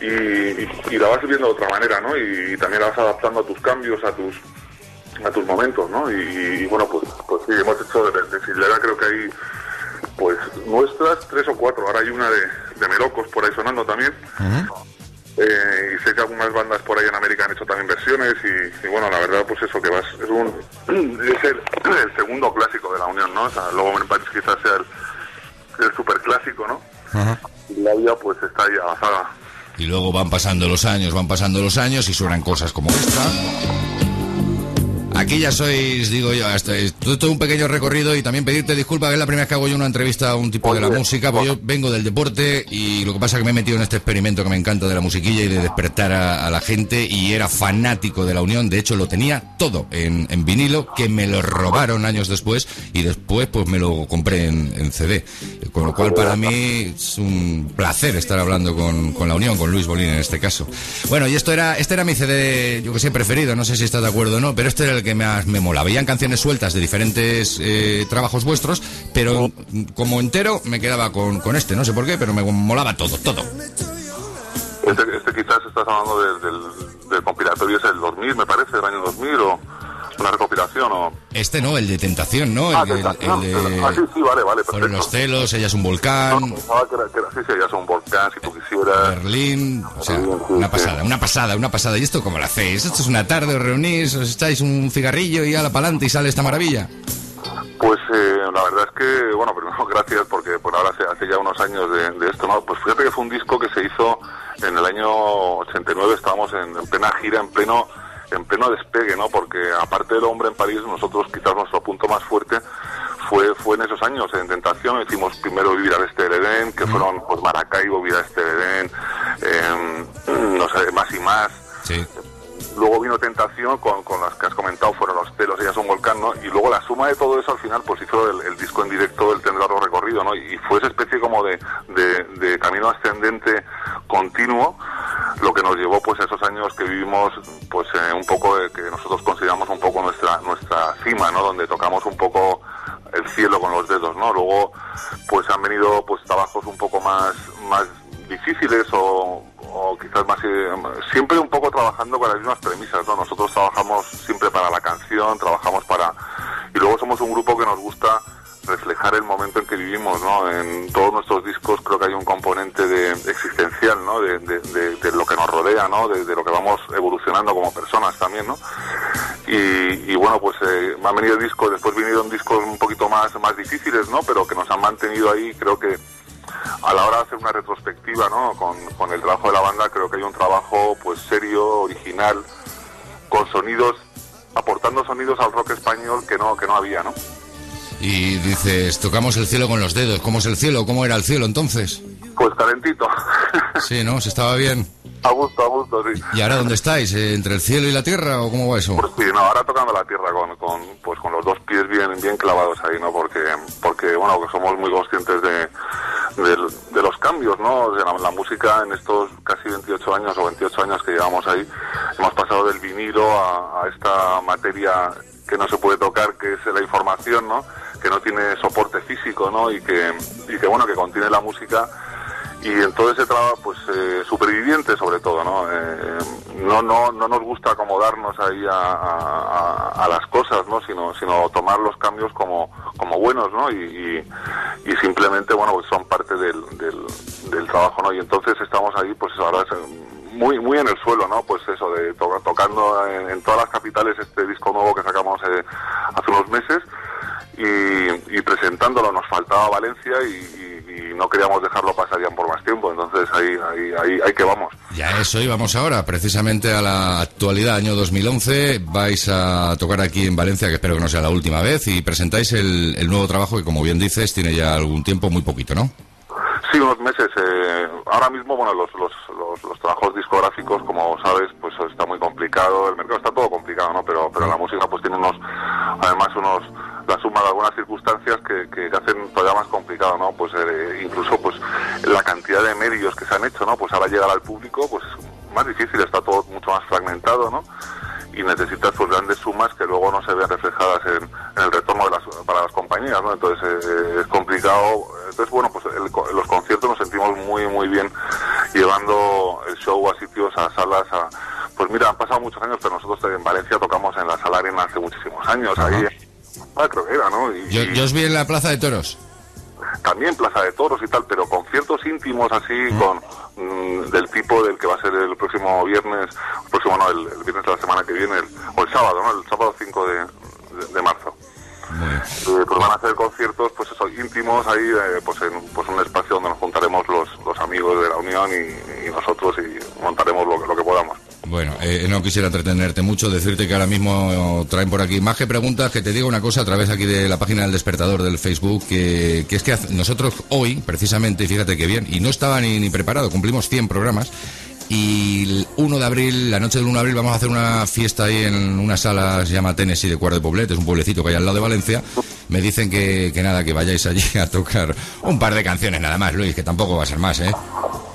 y, y- y la vas viendo de otra manera, ¿no? Y, también la vas adaptando a tus cambios, a tus a tus momentos, ¿no? Y, bueno, pues, pues sí, hemos hecho de, de creo que hay pues nuestras tres o cuatro, ahora hay una de, de Melocos por ahí sonando también. Eh, y sé que algunas bandas por ahí en América han hecho también versiones y, bueno, la verdad pues eso que vas, es un *clears throat* es el, *clears throat* el segundo clásico de la Unión, ¿no? O sea, luego en París quizás sea el, el super clásico, ¿no? Y la vida pues está ahí avanzada. Y luego van pasando los años, van pasando los años y suenan cosas como esta. Aquí ya sois, digo yo, hasta esto todo un pequeño recorrido y también pedirte disculpas, que es la primera vez que hago yo una entrevista a un tipo de la música, porque yo vengo del deporte y lo que pasa es que me he metido en este experimento que me encanta de la musiquilla y de despertar a, a la gente y era fanático de la Unión, de hecho lo tenía todo en, en vinilo, que me lo robaron años después y después pues me lo compré en, en CD, con lo cual para mí es un placer estar hablando con, con la Unión, con Luis Bolín en este caso. Bueno, y esto era, este era mi CD, yo que sé, preferido, no sé si estás de acuerdo o no, pero este era el que más me mola. Veían canciones sueltas de diferentes eh, trabajos vuestros, pero mm, como entero me quedaba con, con este, no sé por qué, pero me molaba todo, todo. Este, este quizás estás hablando del, del, del compilatorio, es el 2000, me parece, el año 2000 o, una recopilación o... Este no, el de Tentación, ¿no? Ah, El, el- Tentación, el de... Ah, sí, sí, vale, vale, Fueron perfecto. los celos, ella es un volcán, Pensaba que era, que era- sí, sí, ya es un volcán, si tú quisieras. Berlín, o sea, una pasada, una pasada, una pasada. ¿Y esto cómo lo hacéis? Esto es una tarde, os reunís, os echáis un cigarrillo y a la pa'lante y sale esta maravilla. Pues eh, la verdad es que, bueno, primero *laughs* gracias porque por ahora hace, hace ya unos años de, de esto, ¿no? Pues fíjate que fue un disco que se hizo en el año 89, estábamos en, en plena gira, en pleno en pleno despegue, ¿no? Porque aparte del hombre en París, nosotros quizás nuestro punto más fuerte fue fue en esos años, en Tentación, hicimos primero Vivir al Este del Edén, que fueron pues Maracaibo, Vivir al Este del Edén, em, no sé, más y más. Sí. Luego vino Tentación, con, con las que has comentado, fueron los celos, ellas son volcán, ¿no? Y luego la suma de todo eso al final, pues hizo el, disco en directo, el tendrá recorrido, ¿no? Y fue esa especie como de, de, de camino ascendente continuo, lo que nos llevó pues a esos años que vivimos, pues eh, un poco, que nosotros consideramos un poco nuestra, nuestra cima, ¿no? Donde tocamos un poco el cielo con los dedos, ¿no? Luego, pues han venido pues trabajos un poco más, más difíciles o, o quizás más eh, siempre un poco trabajando con las mismas premisas, ¿no? Nosotros trabajamos siempre para la canción, trabajamos para y luego somos un grupo que nos gusta reflejar el momento en que vivimos, ¿no? En todos nuestros discos creo que hay un componente de existencial, ¿no? De, de- de- de lo que nos rodea, ¿no? De, lo que vamos evolucionando como personas también, ¿no? Y, y bueno, pues eh, me han venido discos, después vinieron discos un poquito más, más difíciles, ¿no? Pero que nos han mantenido ahí, creo que a la hora de hacer una retrospectiva, ¿no? Con, con el trabajo de la banda, creo que hay un trabajo, pues, serio, original, con sonidos, aportando sonidos al rock español que no, que no había, ¿no? Y dices, tocamos el cielo con los dedos. ¿Cómo es el cielo? ¿Cómo era el cielo entonces? Pues calentito, Sí, ¿no? ¿Se estaba bien? a gusto, a gusto, sí. ¿Y ahora dónde estáis? ¿Eh, ¿Entre el cielo y la tierra o cómo va eso? Sí, no, ahora tocando la tierra con, con, pues con los dos pies bien, bien clavados ahí, ¿no? Porque, porque bueno, que somos muy conscientes de, de los cambios, ¿no? De la, la música en estos casi 28 años o 28 años que llevamos ahí, hemos pasado del vinilo a, a esta materia que no se puede tocar, que es la información, ¿no? Que no tiene soporte físico, ¿no? Y que, y que bueno, que contiene la música y en todo ese trabajo, pues eh, superviviente sobre todo, ¿no? Eh, no, no, no nos gusta acomodarnos ahí a, las cosas, ¿no? Sino, sino tomar los cambios como, como buenos, ¿no? Y, y, y simplemente, bueno, pues son parte del, del, trabajo, ¿no? Y entonces estamos ahí, pues ahora muy, muy en el suelo, ¿no? Pues eso, de to- tocando en, en todas las capitales este disco nuevo que sacamos eh, hace unos meses y, y presentándolo nos faltaba Valencia y, y- y no queríamos dejarlo pasar ya por más tiempo entonces ahí ahí ahí, ahí que vamos Ya eso íbamos ahora, precisamente a la actualidad, año 2011. Vais a tocar aquí en Valencia, que espero que no sea la última vez, y presentáis el, el nuevo trabajo que, como bien dices, tiene ya algún tiempo, muy poquito, ¿no? sí unos meses eh, ahora mismo bueno los, los, los, trabajos discográficos como sabes pues está muy complicado el mercado está todo complicado no pero pero la música pues tiene unos además unos la suma de algunas circunstancias que, que hacen todavía más complicado no pues eh, incluso pues la cantidad de medios que se han hecho no pues ahora llegar al público pues es más difícil está todo mucho más fragmentado no y necesitas pues grandes sumas que luego no se ven reflejadas en, en el retorno de las, para las compañías, ¿no? Entonces eh, es complicado. Entonces, bueno, pues el los conciertos nos sentimos muy, muy bien llevando el show a sitios, a salas, a... Pues mira, han pasado muchos años, pero nosotros en Valencia tocamos en la Sala Arena hace muchísimos años, ahí... Ah, creo que era, ¿no? Y, Yo, yo os vi en la Plaza de Toros. también Plaza de Toros y tal, pero conciertos íntimos así, con mm, del tipo del que va a ser el próximo viernes, el próximo no, el, el viernes de la semana que viene, el- o el sábado, ¿no? El sábado 5 de, de- de marzo. Eh, pues van a hacer conciertos, pues eso, íntimos ahí, eh, pues en pues un espacio donde nos juntaremos los, los amigos de la Unión y, y nosotros y montaremos lo, que- lo que podamos. Bueno, eh, no quisiera entretenerte mucho, decirte que ahora mismo traen por aquí más que preguntas, que te diga una cosa a través aquí de la página del despertador del Facebook, que, que es que nosotros hoy, precisamente, fíjate que bien, y no estaba ni, ni preparado, cumplimos 100 programas, y el 1 de abril, la noche del 1 de abril, vamos a hacer una fiesta ahí en una sala, se llama Tennessee de Cuart de Poblet, es un pueblecito que hay al lado de Valencia. Me dicen que, que nada, que vayáis allí *laughs* a tocar un par de canciones nada más, Luis, que tampoco va a ser más, ¿eh?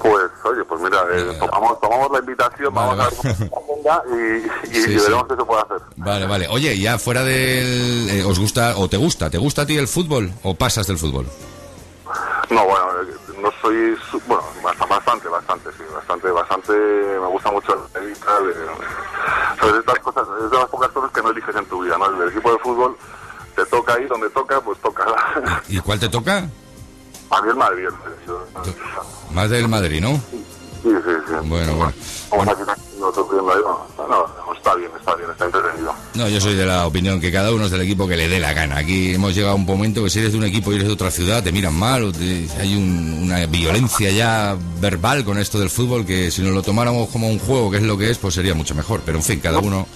Pues, oye, pues mira, eh, tomamos, tomamos la invitación, vamos a ver cómo venga y, y, *laughs* Sí, y sí. veremos qué se puede hacer. Vale, vale. Oye, ya fuera del... eh, ¿Os gusta o te gusta? ¿Te gusta a ti el fútbol o pasas del fútbol? No, bueno, eh, no soy, su- bueno, bast- bastante, bastante, sí, bastante, bastante, me gusta mucho el tal, eh, ¿sabes? Estas cosas, es de las pocas cosas que no eliges en tu vida, ¿no? El equipo de fútbol te toca ahí donde toca, pues toca. ¿Y cuál te toca? A mí el Madrid. yo- Más del Madrid, ¿no? Sí, sí, sí. Bueno, bueno. Ahí, no, está bien, está bien, está entretenido. No, yo soy de la opinión que cada uno es del equipo que le dé la gana. Aquí hemos llegado a un momento que si eres de un equipo y eres de otra ciudad, te miran mal, o te- hay un- una violencia ya verbal con esto del fútbol que si nos lo tomáramos como un juego, que es lo que es, pues sería mucho mejor. Pero en fin, cada uno...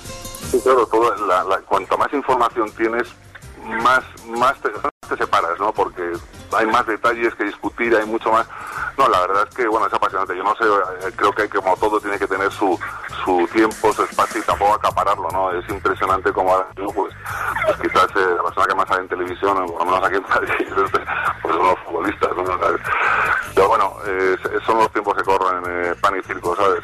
Sí, claro, todo, la, la- cuanto más información tienes, más, más te, separas, ¿no? Porque hay más detalles que discutir, hay mucho más... No, la verdad es que, bueno, es apasionante. Yo no sé, eh, creo que como todo tiene que tener su, su tiempo, su espacio y tampoco acapararlo, ¿no? Es impresionante como ahora mismo, pues, pues quizás eh, la persona que más sale en televisión, o lo menos aquí en Madrid, *laughs* pues son los futbolistas, ¿no? Pero bueno, eh, son los tiempos que corren, eh, pan y circo, ¿sabes?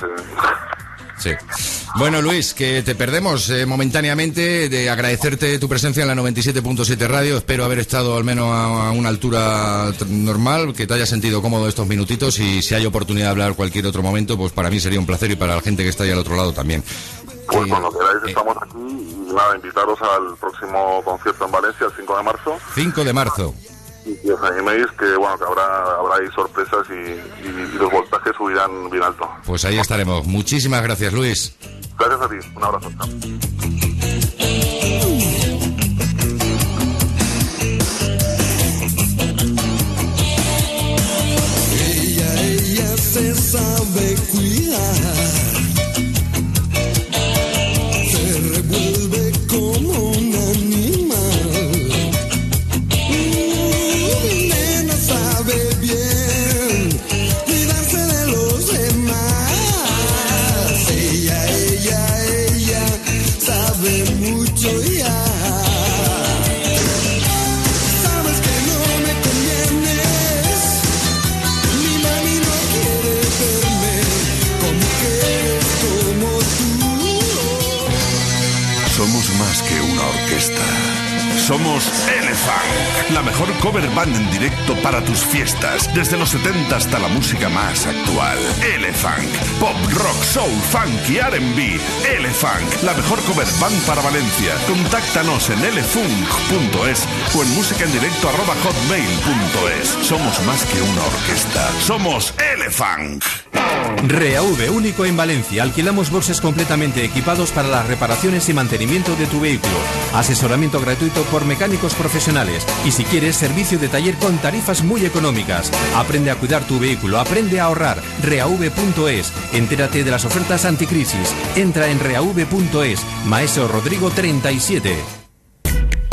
Eh, Sí. Bueno, Luis, que te perdemos eh, momentáneamente, de agradecerte tu presencia en la 97.7 Radio. Espero haber estado al menos a, a una altura normal, que te hayas sentido cómodo estos minutitos y si hay oportunidad de hablar cualquier otro momento, pues para mí sería un placer y para la gente que está ahí al otro lado también. Pues cuando queráis estamos aquí y nada, invitaros al próximo concierto en Valencia el 5 de marzo 5 de marzo. Y que os animéis que bueno que habrá habrá ahí sorpresas y, y- y los voltajes subirán bien alto. Pues ahí estaremos. Muchísimas gracias, Luis. Gracias a ti, un abrazo. chao. Ella, ella se sabe cuidar. Se revuelve como Somos Elephant, la mejor cover band en directo para tus fiestas, desde los 70 hasta la música más actual. Elephant, pop, rock, soul, funk y R&B. Elephant, la mejor cover band para Valencia. Contáctanos en elefunk.es o en música en hotmail.es. Somos más que una orquesta. Somos Elephant. REAV único en Valencia. Alquilamos boxes completamente equipados para las reparaciones y mantenimiento de tu vehículo. Asesoramiento gratuito por mecánicos profesionales. Y si quieres, servicio de taller con tarifas muy económicas. Aprende a cuidar tu vehículo, aprende a ahorrar. REAV.es. Entérate de las ofertas anticrisis. Entra en REAV.es. Maestro Rodrigo 37.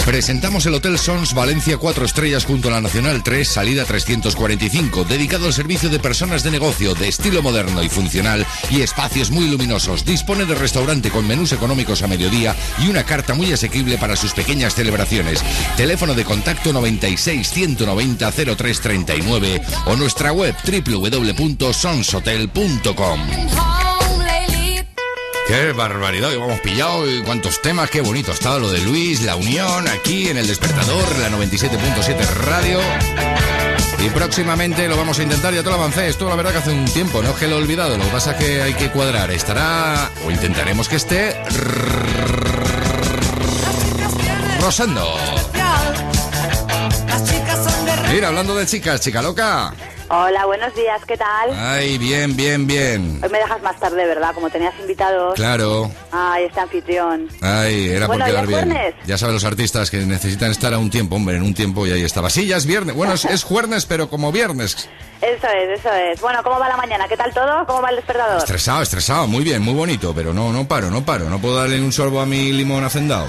Presentamos el Hotel Sons Valencia 4 estrellas junto a la Nacional 3, salida 345, dedicado al servicio de personas de negocio de estilo moderno y funcional y espacios muy luminosos. Dispone de restaurante con menús económicos a mediodía y una carta muy asequible para sus pequeñas celebraciones. Teléfono de contacto 96 190 0339 o nuestra web www.sonshotel.com. Qué barbaridad, hoy vamos pillado y cuántos temas, qué bonito está lo de Luis, la unión, aquí en el despertador, la 97.7 radio. Y próximamente lo vamos a intentar, ya te lo avancé, esto la verdad que hace un tiempo, no es que lo he olvidado, lo que pasa es que hay que cuadrar, estará, o intentaremos que esté, Rosando. Mira, hablando de chicas, chica loca. Hola, buenos días, ¿qué tal? Ay, bien, bien, bien. Hoy me dejas más tarde, ¿verdad? Como tenías invitados. Claro. Ay, este anfitrión. Ay, era Bueno, por quedar ¿ya es bien. jueves? Ya saben los artistas que necesitan estar a un tiempo, hombre, en un tiempo y ahí estaba. Sí, ya es viernes. Bueno, es, es jueves, pero como viernes. Eso es, eso es. Bueno, ¿cómo va la mañana? ¿Qué tal todo? ¿Cómo va el despertador? Estresado, estresado, muy bien, muy bonito, pero no, no paro, no paro. No puedo darle un sorbo a mi limón hacendado.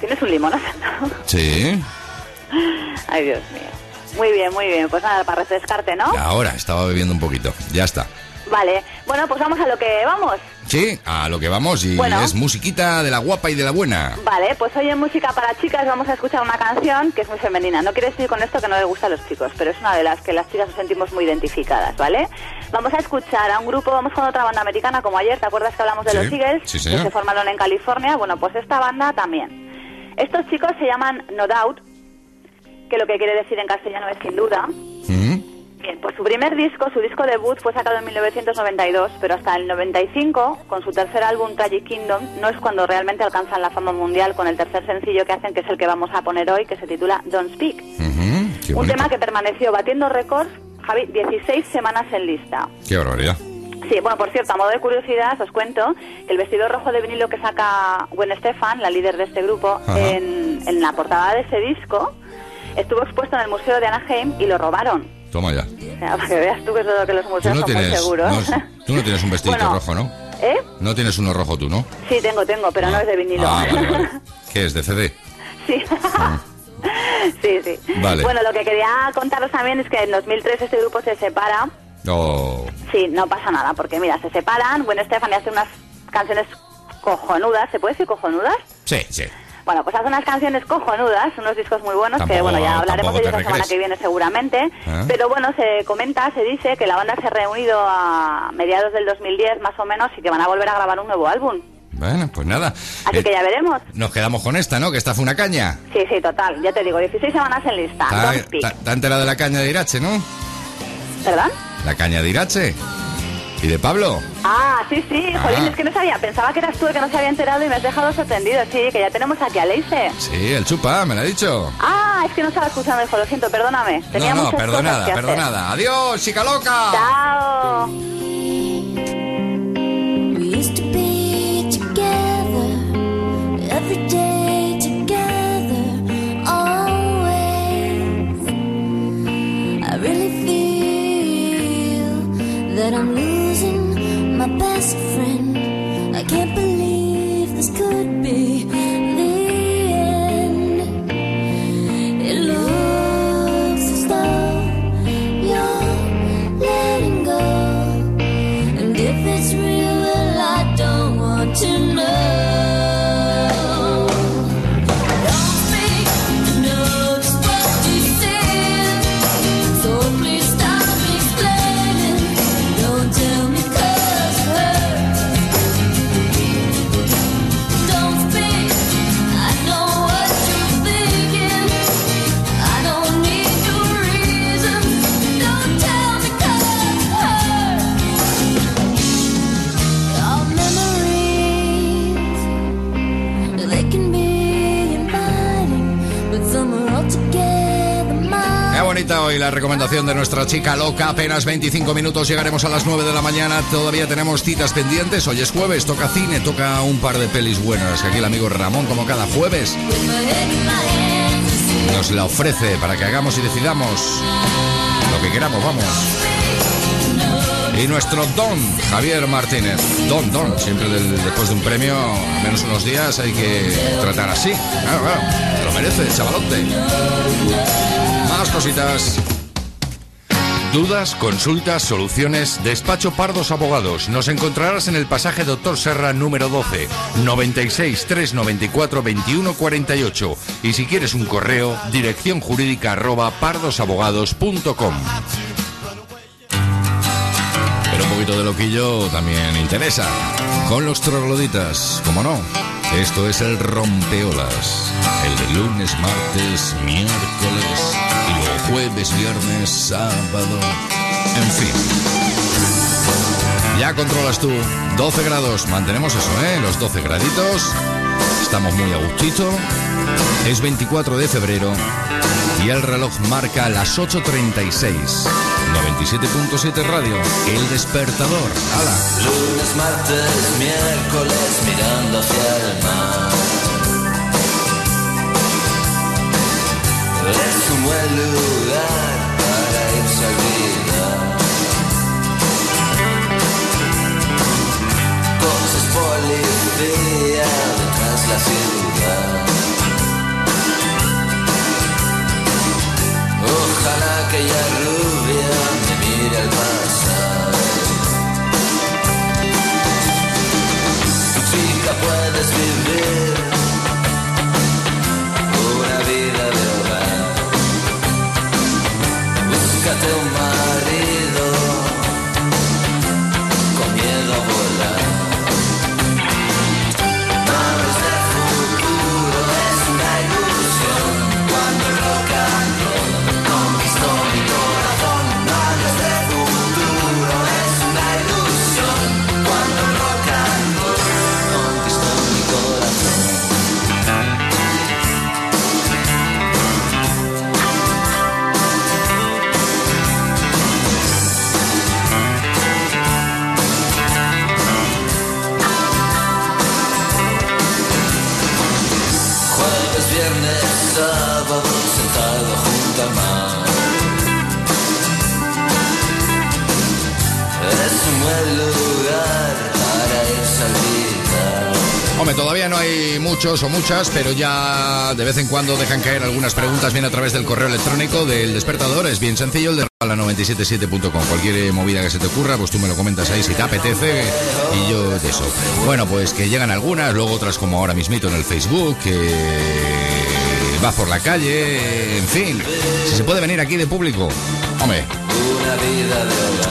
¿Tienes un limón asentado? Sí. Ay, Dios mío. Muy bien, muy bien. Pues nada, para refrescarte, ¿no? Ahora, estaba bebiendo un poquito. Ya está. Vale. Bueno, pues vamos a lo que vamos. Sí, a lo que vamos y Bueno. es musiquita de la guapa y de la buena. Vale, pues hoy en Música para Chicas vamos a escuchar una canción que es muy femenina. No quiere decir con esto que no le gusta a los chicos, pero es una de las que las chicas nos sentimos muy identificadas, ¿vale? Vamos a escuchar a un grupo, vamos con otra banda americana como ayer, ¿te acuerdas que hablamos de Sí, los Eagles? sí, que se formaron en California. Bueno, pues esta banda también. Estos chicos se llaman No Doubt, que lo que quiere decir en castellano es sin duda. Mm. Bien, pues su primer disco, su disco debut, fue sacado en 1992, pero hasta el 95, con su tercer álbum, Tragic Kingdom, no es cuando realmente alcanzan la fama mundial con el tercer sencillo que hacen, que es el que vamos a poner hoy, que se titula Don't Speak. Ujú, qué, Un tema que permaneció batiendo récords, Javi, 16 semanas en lista. Qué barbaridad. Sí, bueno, por cierto, a modo de curiosidad, os cuento que el vestido rojo de vinilo que saca Gwen Stefan, la líder de este grupo, en, en la portada de ese disco, estuvo expuesto en el Museo de Anaheim y lo robaron. Toma ya. O sea, para que veas tú que es lo que los museos no son muy tienes, seguros. no- tú no tienes un vestidito Bueno. rojo, ¿no? ¿Eh? No tienes uno rojo tú, ¿no? Sí, tengo, tengo, pero no es de vinilo. Ah, vale, vale. *laughs* ¿Qué es? ¿De CD? sí. *laughs* sí, sí. Vale. Bueno, lo que quería contaros también es que en 2003 este grupo se separa. Oh, Sí, no pasa nada, porque mira, se separan. Bueno, Stefani hace unas canciones cojonudas. ¿Se puede decir cojonudas? sí, sí. Bueno, pues hace unas canciones cojonudas, unos discos muy buenos, que bueno, ya hablaremos de ellos la semana que viene seguramente. Ah. Pero bueno, se comenta, se dice que la banda se ha reunido a mediados del 2010 más o menos y que van a volver a grabar un nuevo álbum. Bueno, pues nada. Así Eh, que ya veremos. Nos quedamos con esta, ¿no? Que esta fue una caña. Sí, sí, total. Ya te digo, 16 semanas en lista. Está, está- está entera de la caña de Irache, ¿no? ¿Perdón? La caña de Irache. ¿Y de Pablo? Ah, sí, sí, Ah. Jolín, es que no sabía. Pensaba que eras tú el que no se había enterado y me has dejado sorprendido. Sí, que ya tenemos aquí a Leise. Sí, el chupa, me lo ha dicho. Ah, es que no estaba escuchando, hijo, lo siento, perdóname. Tenía no, no, perdonada, cosas que hacer. perdonada. Adiós, chica loca. Chao. We used to this could be hoy la recomendación de nuestra chica loca. Apenas 25 minutos, llegaremos a las 9 de la mañana. Todavía tenemos citas pendientes. Hoy es jueves, toca cine, toca un par de pelis buenas. Aquí el amigo Ramón, como cada jueves, nos la ofrece para que hagamos y decidamos lo que queramos, vamos. Y nuestro Don, Javier Martínez. Don, Don, siempre después de un premio, al menos unos días, hay que tratar así. Claro, claro, te lo merece, chavalote. Cositas. Dudas, consultas, soluciones, despacho Pardos Abogados. Nos encontrarás en el pasaje Doctor Serra número 12, 96 394 21 48. Y si quieres un correo, dirección jurídica arroba pardosabogados.com. Pero un poquito de loquillo también interesa. Con los trogloditas, como no. Esto es el rompeolas. El de lunes, martes, miércoles jueves, viernes, sábado. En fin. Ya controlas tú. 12 grados. Mantenemos eso, ¿eh? Los 12 graditos. Estamos muy a gustito. Es 24 de febrero y el reloj marca las 8.36. 97.7 Radio, El Despertador. ¡Hala! Lunes, martes, miércoles, mirando hacia el mar. Un buen lugar para irse a olvidar. Coches policía detrás la ciudad. Ojalá aquella rubia me mire al pasar. Chica, puedes vivir muchos o muchas, pero ya de vez en cuando dejan caer algunas preguntas bien a través del correo electrónico del despertador. Es bien sencillo, el de la 977.com. Cualquier eh, movida que se te ocurra, pues tú me lo comentas ahí si te apetece y yo de eso. Bueno, pues que llegan algunas, luego otras como ahora mismito en el Facebook, que va por la calle, en fin. Si se puede venir aquí de público, hombre,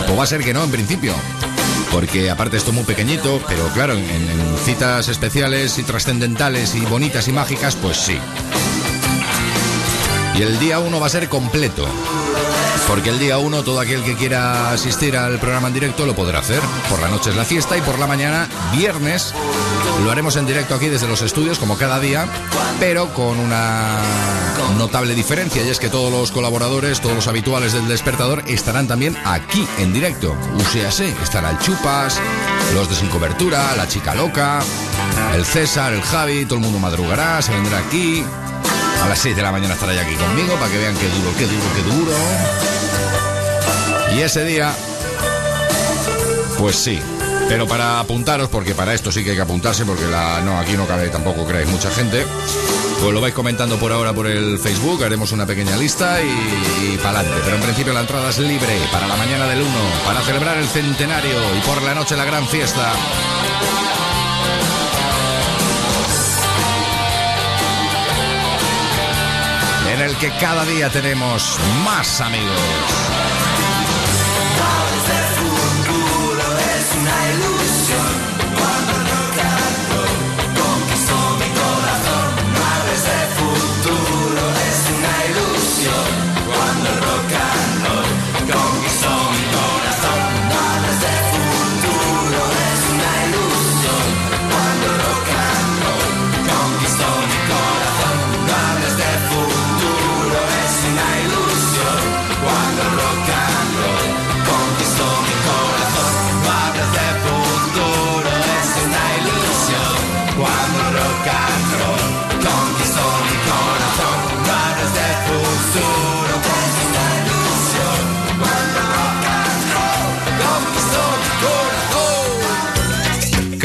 pues va a ser que no en principio. Porque aparte esto es muy pequeñito, pero claro, en, en citas especiales y trascendentales y bonitas y mágicas, pues sí. Y el día 1 va a ser completo. Porque el día 1 todo aquel que quiera asistir al programa en directo lo podrá hacer. Por la noche es la fiesta y por la mañana, viernes, lo haremos en directo aquí desde los estudios como cada día, pero con una notable diferencia y es que todos los colaboradores, todos los habituales del despertador estarán también aquí en directo. UCAC, estará el Chupas, los de Sin Cobertura, la Chica Loca, el César, el Javi, todo el mundo madrugará, se vendrá aquí. A las 6 de la mañana estará ya aquí conmigo para que vean qué duro, qué duro, qué duro. Y ese día, pues sí. Pero para apuntaros, porque para esto sí que hay que apuntarse, porque la, no, aquí no cabe tampoco, creáis, mucha gente. Pues lo vais comentando por ahora por el Facebook, haremos una pequeña lista y, y para adelante. Pero en principio la entrada es libre para la mañana del 1, para celebrar el centenario y por la noche la gran fiesta. En el que cada día tenemos más amigos.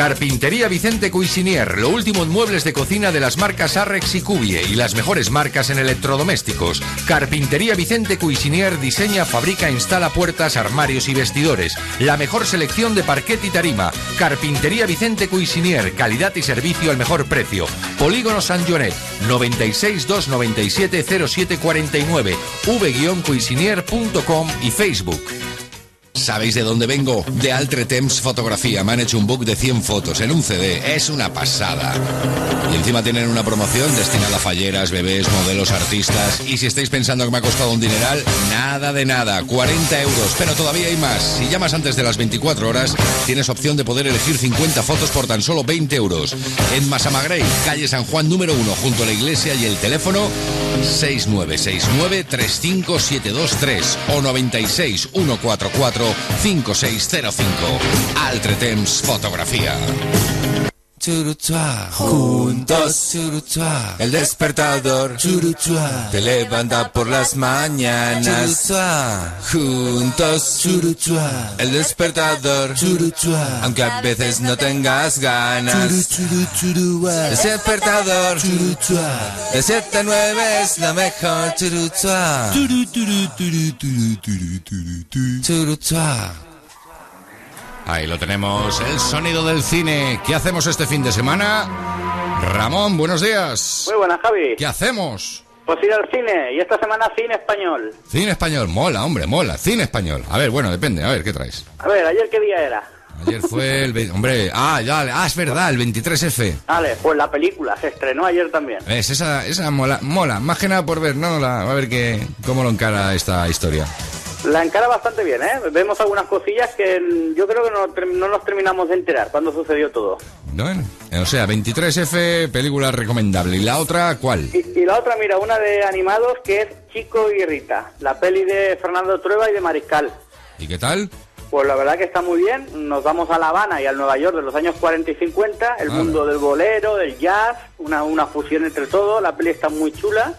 Carpintería Vicente Cuisinier, lo último en muebles de cocina de las marcas Arrex y Cubie y las mejores marcas en electrodomésticos. Carpintería Vicente Cuisinier diseña, fabrica, instala puertas, armarios y vestidores. La mejor selección de parquet y tarima. Carpintería Vicente Cuisinier, calidad y servicio al mejor precio. Polígono San Jonet, 96 297 0749, v-cuisinier.com y Facebook. ¿Sabéis de dónde vengo? De Altre Temps Fotografía. Me han hecho un book de 100 fotos en un CD. Es una pasada. Y encima tienen una promoción destinada a falleras, bebés, modelos, artistas. Y si estáis pensando que me ha costado un dineral, nada de nada. 40 euros. Pero todavía hay más. Si llamas antes de las 24 horas, tienes opción de poder elegir 50 fotos por tan solo 20 euros. En Masamagrey, calle San Juan número 1, junto a la iglesia y el teléfono 6969-35723 o 96 144 5605. Altre Temps Fotografía. Churuchua, juntos, churuchua, el despertador, churuchua, te levanta por las mañanas, churuchua, juntos, churuchua, el despertador, churuchua, aunque a veces no tengas ganas, despertador, churuchua, de 7 a 9 es la mejor, churuchua, churuchua. Ahí lo tenemos, el sonido del cine. ¿Qué hacemos este fin de semana? Ramón, buenos días. Muy buenas, Javi. ¿Qué hacemos? Pues ir al cine, y esta semana cine español. Cine español, mola, hombre, mola. Cine español. A ver, bueno, depende. A ver, ¿qué traes? A ver, ¿ayer qué día era? Ayer fue el... Hombre, ah, ya, ah, es verdad, el 23F. Vale, pues la película se estrenó ayer también. ¿Ves? Esa, esa mola, mola. Más que nada por ver, ¿no? La- a ver qué, cómo lo encara esta historia. La encara bastante bien, ¿eh? Vemos algunas cosillas que yo creo que no, no nos terminamos de enterar cuando sucedió todo. Bueno, o sea, 23F, película recomendable. ¿Y la otra cuál? Y, y la otra, mira, una de animados que es Chico y Rita, la peli de Fernando Trueba y de Mariscal. ¿Y qué tal? Pues la verdad que está muy bien. Nos vamos a La Habana y al Nueva York de los años 40 y 50. El mundo del bolero, del jazz, una, una fusión entre todo. La peli está muy chula.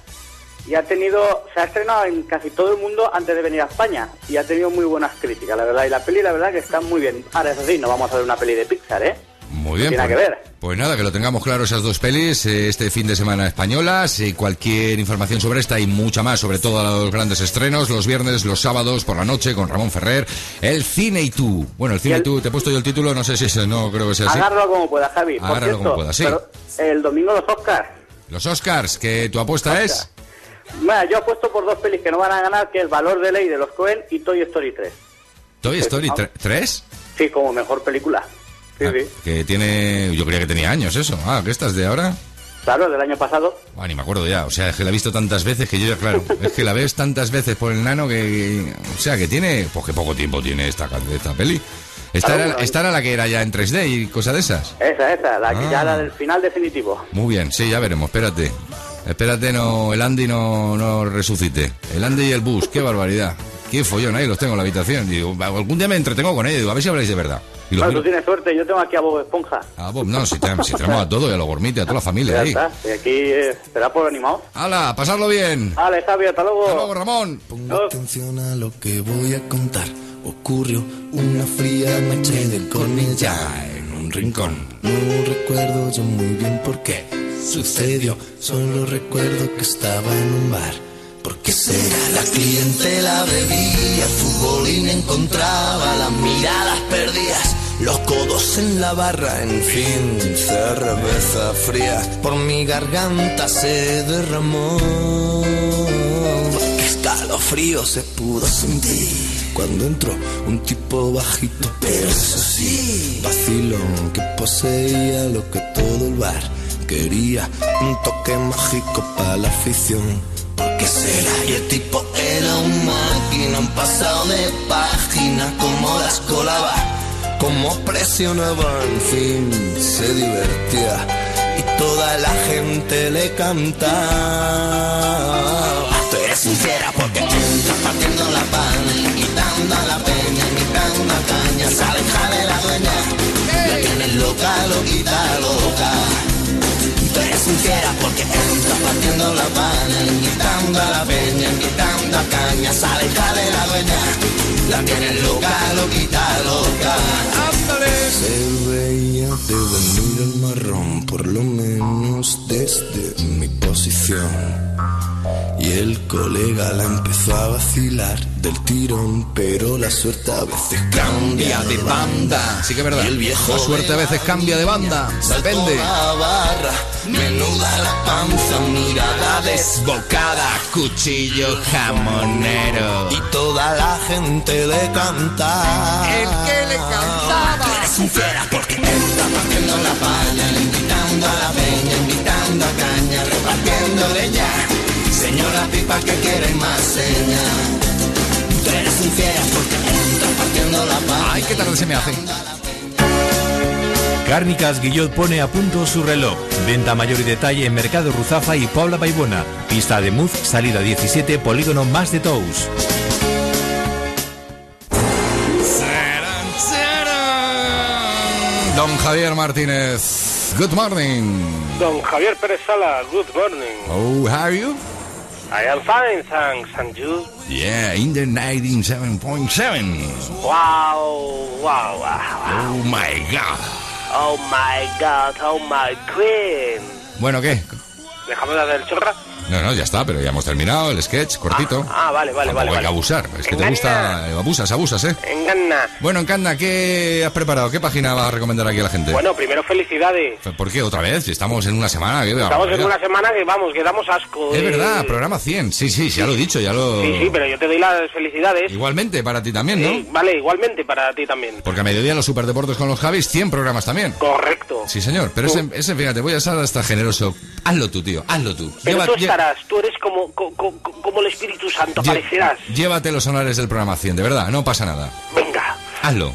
Y ha tenido, se ha estrenado en casi todo el mundo antes de venir a España. Y ha tenido muy buenas críticas, la verdad. Y la peli, la verdad que está muy bien. Ahora, eso sí, no vamos a ver una peli de Pixar, ¿eh? Muy bien. tiene pues, que ver. pues nada, que lo tengamos claro esas dos pelis eh, este fin de semana españolas. eh, cualquier información sobre esta y mucha más sobre todos los grandes estrenos, los viernes, los sábados por la noche con Ramón Ferrer. El cine y tú. Bueno, el cine y, tú, te he puesto yo el título, no sé si es, no creo que sea así. Agárralo como pueda, Javi. Agárralo cierto, como pueda, sí. pero el domingo los Oscars. Los Oscars, que tu apuesta es. Bueno, yo apuesto por dos pelis que no van a ganar, que es Valor de Ley de los Cohen y Toy Story 3. Toy Story ah. 3, Sí, como mejor película. Sí, sí. que tiene. Yo creía que tenía años eso. Ah, ¿qué estás de ahora? Claro, del año pasado. Ah, ni me acuerdo ya. O sea, es que la he visto tantas veces que yo ya, claro, es que la ves tantas veces por el nano que. O sea, que tiene. Pues que poco tiempo tiene esta, esta peli. Esta, Claro, era, esta era la que era ya en 3D y cosas de esas. Esa, esa, la que Ah. ya la del final definitivo. Muy bien, sí, ya veremos, espérate. Espérate, no, el Andy no, no resucite. El Andy y el bus, qué barbaridad. Qué follón, ahí los tengo en la habitación. Digo, algún día me entretengo con ellos, digo, a ver si habláis de verdad. Y miro- tú tienes suerte, yo tengo aquí a Bob Esponja. Ah, Bob, no, si, te- si tenemos a todo y a los gormite, a toda la familia Ya ahí. está, y aquí eh, será por animados. ¡Hala, pasarlo bien! Vale, Javi, hasta luego. Hasta luego, Ramón. Ponga atención a lo que voy a contar. Ocurrió una fría noche de cornilla en un rincón. No recuerdo yo muy bien por qué sucedió. Solo recuerdo que estaba en un bar. ¿Por qué será? La clientela bebía, fútbol y encontraba las miradas perdidas. Los codos en la barra, en fin, cerveza fría. Por mi garganta se derramó. Qué escalofrío se pudo sentir cuando entró un tipo bajito, pero eso sí, vacilón que poseía lo que todo el bar quería. Un toque mágico para la afición. ¿Por qué será? Y el tipo era un máquina, un pasado de página, como las colaba, como presionaba, en fin, se divertía. Y toda la gente le cantaba. Tú eres sincera porque entras partiendo la pana, invitando a la peña, invitando a caña, se aleja de la dueña, la tienes loca, loquita, loca. Porque entras partiendo la pana, invitando a la peña, invitando a caña, se aleja de la dueña, la tienes loca, loquita, loca. Se veía de venir el marrón, por lo menos desde mi posición. Y el colega la empezó a vacilar del tirón, pero la suerte a veces cambia de banda. Sí que es verdad. Y el viejo La suerte a veces cambia de banda. Depende. la barra, menuda la panza, mirada desbocada, cuchillo jamonero. Y toda la gente le cantaba. El que le cantaba. Eres sincera porque está partiendo la paña, invitando a la peña, invitando a caña, repartiendo leña. Señora pipa que quiere más seña. Tú eres sincera porque está partiendo la paña. Ay, qué tarde se me hace. Cárnicas Guillot pone a punto su reloj. Venta mayor y detalle en Mercado Ruzafa y Paula Baibona. Pista de Muz, salida 17, polígono más de Tous. Don Javier Martínez. Good morning. Don Javier Pérez Sala, good morning. Oh, how are you? I am fine, thanks. And you? Yeah, in the 97.7. Wow, wow, wow. Oh my God. Oh my god, oh my queen. Bueno, ¿qué? Déjame de hacer chorra. No, no, ya está, pero ya hemos terminado el sketch, cortito. Ah, vale, vale, Tampoco vale. hay vale. que abusar. Es que te gusta. Abusas, abusas, ¿eh? Engana. Bueno, Encanda, ¿qué has preparado? ¿Qué página vas a recomendar aquí a la gente? Bueno, primero felicidades. ¿Por qué otra vez? Estamos en una semana. ¿qué Estamos en una semana que vamos, que damos asco. Es eh. verdad, programa 100. Sí, sí, ya lo he dicho, ya lo... Sí, sí, pero yo te doy las felicidades. Igualmente, para ti también, ¿no? Sí, vale, igualmente para ti también. Porque a mediodía los superdeportes con los Javis, 100 programas también. Correcto. Sí, señor. Pero ese, ese, fíjate, voy a ser hasta generoso. Hazlo tú, tío, hazlo tú. Lleva- tú eres como, co- co- co- como el Espíritu Santo, lle- aparecerás. Llévate los honores del programa 100, de verdad, no pasa nada. Venga, Hazlo,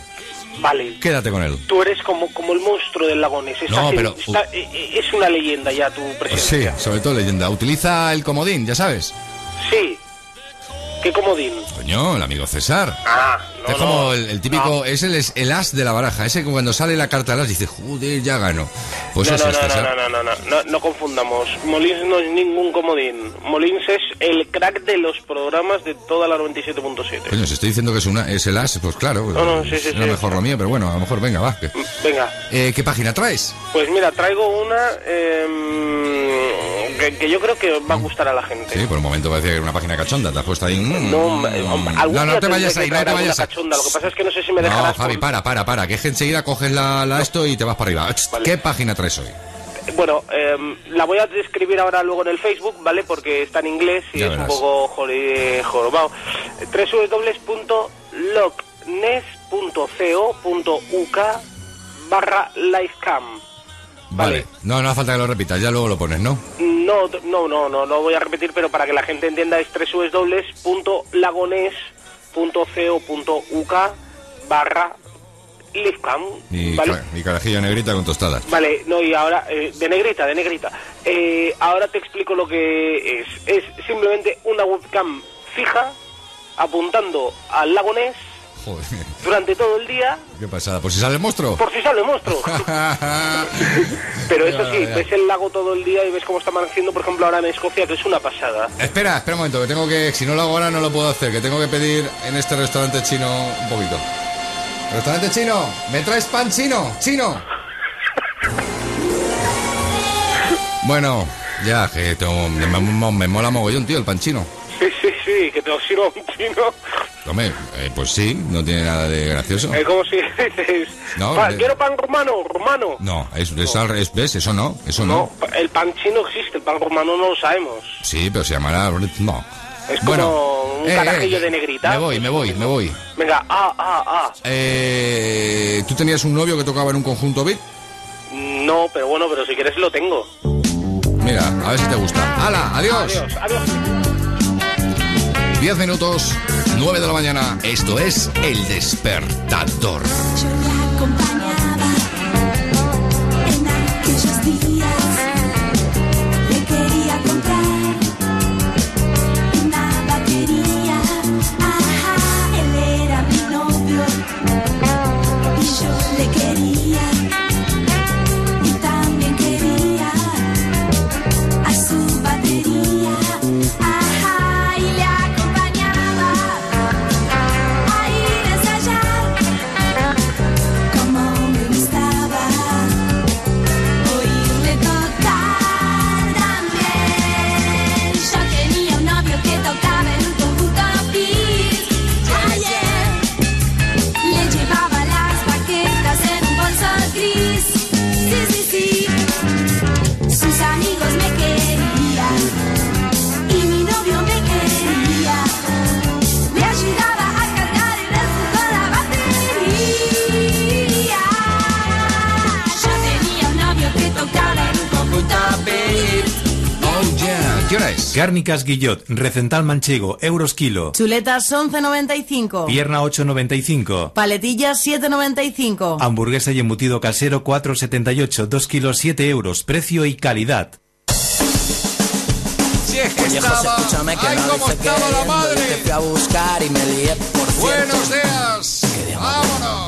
vale. quédate con él. Tú eres como, como el monstruo del lagones. No, pero- está- eh, eh, es una leyenda ya tu Sí, presencia. sobre todo leyenda. Utiliza el comodín, ya sabes. Sí. ¿Qué comodín? Coño, el amigo César. Ah, no, es como no. el, el típico, es el, es el as de la baraja, ese que cuando sale la carta al as dice, joder, ya gano. Pues no, eso no, es no, no, César. no, no, no, no, no confundamos. Molins no es ningún comodín. Molins es el crack de los programas de toda la 97.7. Coño, si estoy diciendo que es, una, es el as, pues claro, No, no, sí, sí, era sí. mejor lo mío, pero bueno, a lo mejor venga, va. que- Venga, Eh, ¿Qué página traes? pues mira, traigo una em, que, que yo creo que va a gustar a la gente. Sí, por un momento parecía que era una página cachonda, te has puesto ahí. Mm, No, mm, eh, no, no te vayas ahí, no te vayas ahí. Lo que pasa es que no sé si me No, dejarás. Javi, por- para, para, para, que es que enseguida coges la, la esto y te vas para arriba. ¿Qué página traes hoy? Bueno, em, la voy a describir ahora luego en el Facebook, ¿vale? Porque está en inglés y Ya es verás. un poco jorobado. www.lockness.co.uk barra livecam. Vale. No, no hace falta que lo repitas, ya luego lo pones, ¿no? No, no, no, no, no voy a repetir, pero para que la gente entienda es www.lagones.co.uk barra livecam. Y, ¿vale? y carajillo negrita con tostadas. Vale, no, y ahora, eh, de negrita, de negrita. Eh, ahora te explico lo que es. Es simplemente una webcam fija apuntando al lago Ness Joder, durante todo el día qué pasada. Por si sale el monstruo. por si sale el monstruo. *laughs* Pero eso sí, ves el lago todo el día y ves cómo está amaneciendo, por ejemplo, ahora en Escocia, que es una pasada. Espera, espera un momento, que tengo que, si no lo hago ahora no lo puedo hacer, que tengo que pedir en este restaurante chino un poquito. Restaurante chino, ¿me traes pan chino? Chino. *laughs* Bueno, ya, que tengo- me, me- me mola mogollón, tío, el pan chino. Sí, que te lo sirva un chino. Hombre, eh, pues sí, no tiene nada de gracioso. Es como si dices, No, "Pa- de- quiero pan rumano, rumano. No, es, es al revés, ¿ves? Eso no, eso no. El pan chino existe, el pan rumano no lo sabemos. Sí, pero se llamará... No. Es como Bueno, un eh, carajillo eh, de negrita. Me voy, me voy, me voy. Venga, ah, ah, ah. Eh, ¿Tú tenías un novio que tocaba en un conjunto beat? No, pero bueno, pero si quieres lo tengo. Mira, a ver si te gusta. ¡Hala! ¡Adiós! Adiós, adiós. 10 minutos, 9 de la mañana. Esto es El Despertador. acompañaba en Cárnicas Guillot, Recental Manchego, euros kilo. Chuletas 11.95. Pierna 8,95. Paletillas 7.95. Hamburguesa y embutido casero 4,78. 2 kilos 7 euros. Precio y calidad. Si es que Oye, José, estaba... escúchame que ¡Ay, no cómo dice estaba la que madre! Te fui a buscar y me lié, por cierto. Buenos días. Vámonos.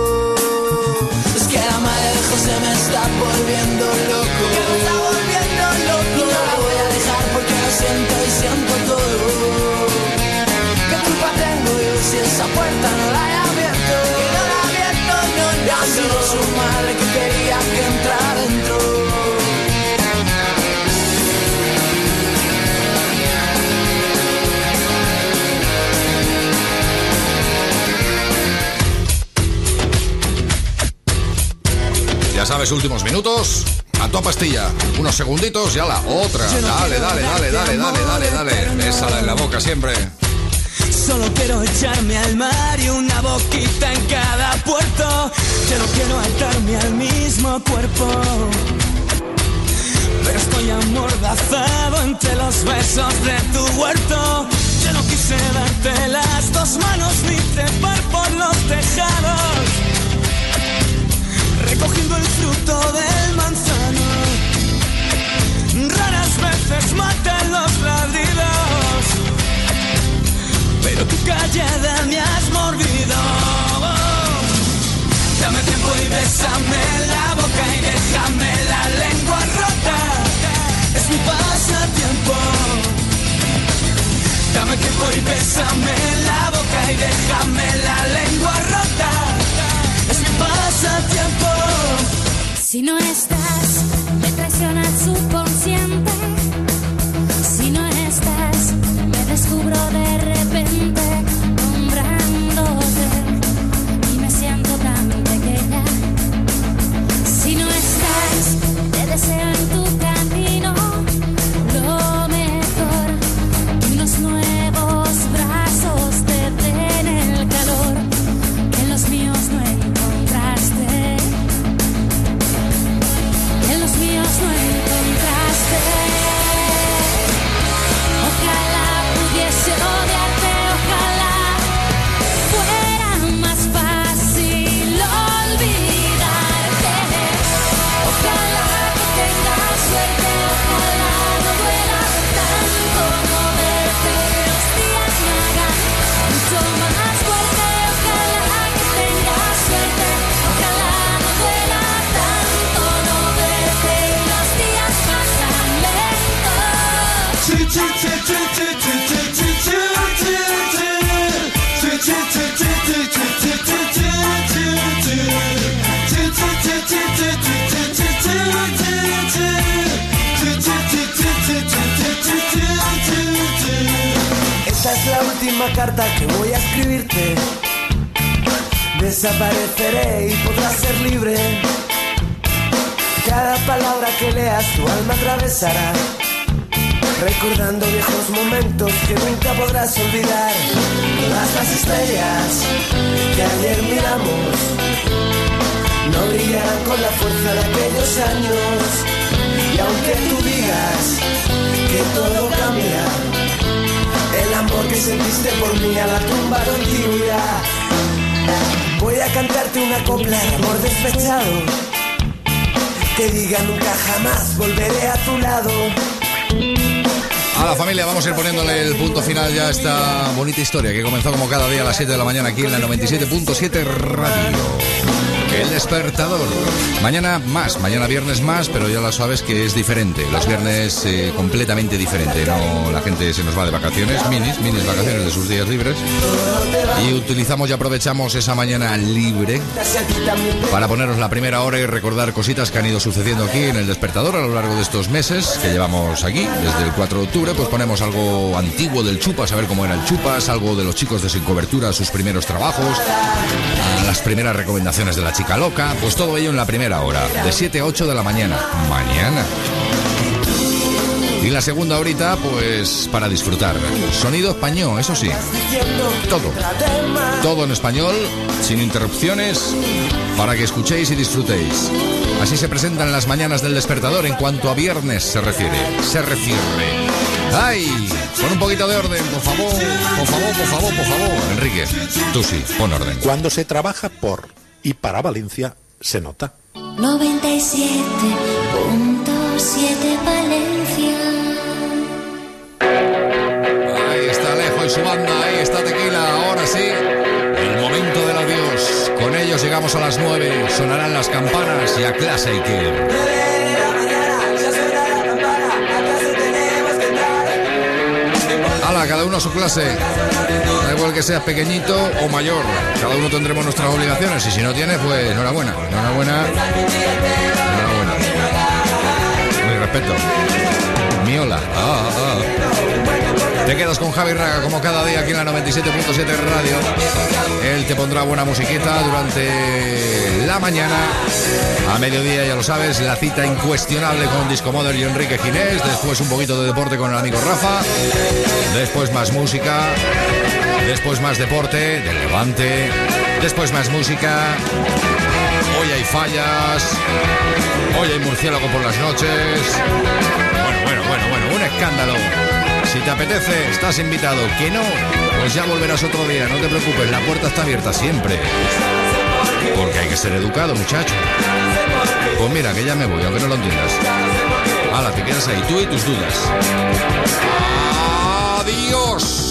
Que José me está volviendo loco. me está volviendo loco. Y no la voy a dejar porque lo siento sabes, últimos minutos. a tu pastilla. Unos segunditos y a la otra. Dale, dale, dale, dale, dale, dale, dale. Esa en la boca siempre. Solo quiero echarme al mar y una boquita en cada puerto. Yo no quiero atarme al mismo cuerpo. Pero estoy amordazado entre los besos de tu huerto. Yo no quise darte las dos manos ni trepar por los tejados. Recogiendo el fruto del manzano. Raras veces matan los ladridos. Pero tu callada me has mordido. Dame tiempo y bésame la boca y déjame la lengua rota. Es mi pasatiempo. Dame tiempo y bésame la boca y déjame la lengua rota. Es mi pasatiempo. Si no estás, es la última carta que voy a escribirte. Desapareceré y podrás ser libre. Cada palabra que leas tu alma atravesará. Recordando viejos momentos que nunca podrás olvidar. Todas las estrellas que ayer miramos no brillarán con la fuerza de aquellos años. Y aunque tú digas que todo cambia, sentiste por mí a la tumba contigo irá. Voy a cantarte una copla de amor despechado. Que diga nunca jamás volveré a tu lado. A la familia vamos a ir poniéndole el punto final ya a esta bonita historia que comenzó como cada día a las 7 de la mañana aquí en la 97.7 Radio. El despertador. Mañana más, mañana viernes más, pero ya lo sabes que es diferente. Los viernes eh, completamente diferente. No, la gente se nos va de vacaciones, minis, minis vacaciones de sus días libres. Y utilizamos y aprovechamos esa mañana libre para poneros la primera hora y recordar cositas que han ido sucediendo aquí en el despertador a lo largo de estos meses que llevamos aquí, desde el 4 de octubre, pues ponemos algo antiguo del Chupas, a ver cómo era el Chupas, algo de los chicos de Sin Cobertura, sus primeros trabajos, las primeras recomendaciones de la chica loca, pues todo ello en la primera hora, de 7 a 8 de la mañana. Mañana. Y la segunda horita, pues para disfrutar. Sonido español, eso sí. Todo. Todo en español, sin interrupciones, para que escuchéis y disfrutéis. Así se presentan las mañanas del despertador en cuanto a viernes se refiere. Se refiere. ¡Ay! Pon un poquito de orden, por favor. Por favor, por favor, por favor. Enrique, tú sí, pon orden. Cuando se trabaja por y para Valencia, se nota. 97.7 Valencia. Ahí está Alejo y su banda, ahí está Tequila, ahora sí. El momento del adiós. Con ellos llegamos a las 9, sonarán las campanas y a clase hay que ir. Hala, cada uno a su clase. Igual que seas pequeñito o mayor. Cada uno tendremos nuestras obligaciones y si no tienes, pues enhorabuena. Enhorabuena. Enhorabuena. Muy respeto. Miola. Ah, ah. Te quedas con Javi Raga como cada día aquí en la 97.7 Radio. Él te pondrá buena musiquita durante la mañana. A mediodía, ya lo sabes, la cita incuestionable con Disco Model y Enrique Ginés. Después un poquito de deporte con el amigo Rafa. Después más música. Después más deporte del Levante. Después más música. Hoy hay fallas. Hoy hay murciélago por las noches. Bueno, bueno, bueno, bueno, un escándalo. Si te apetece, estás invitado. Que no, pues ya volverás otro día. No te preocupes, la puerta está abierta siempre. Porque hay que ser educado, muchacho. Pues mira, que ya me voy, aunque no lo entiendas. Hala, te quedas ahí, tú y tus dudas. Adiós.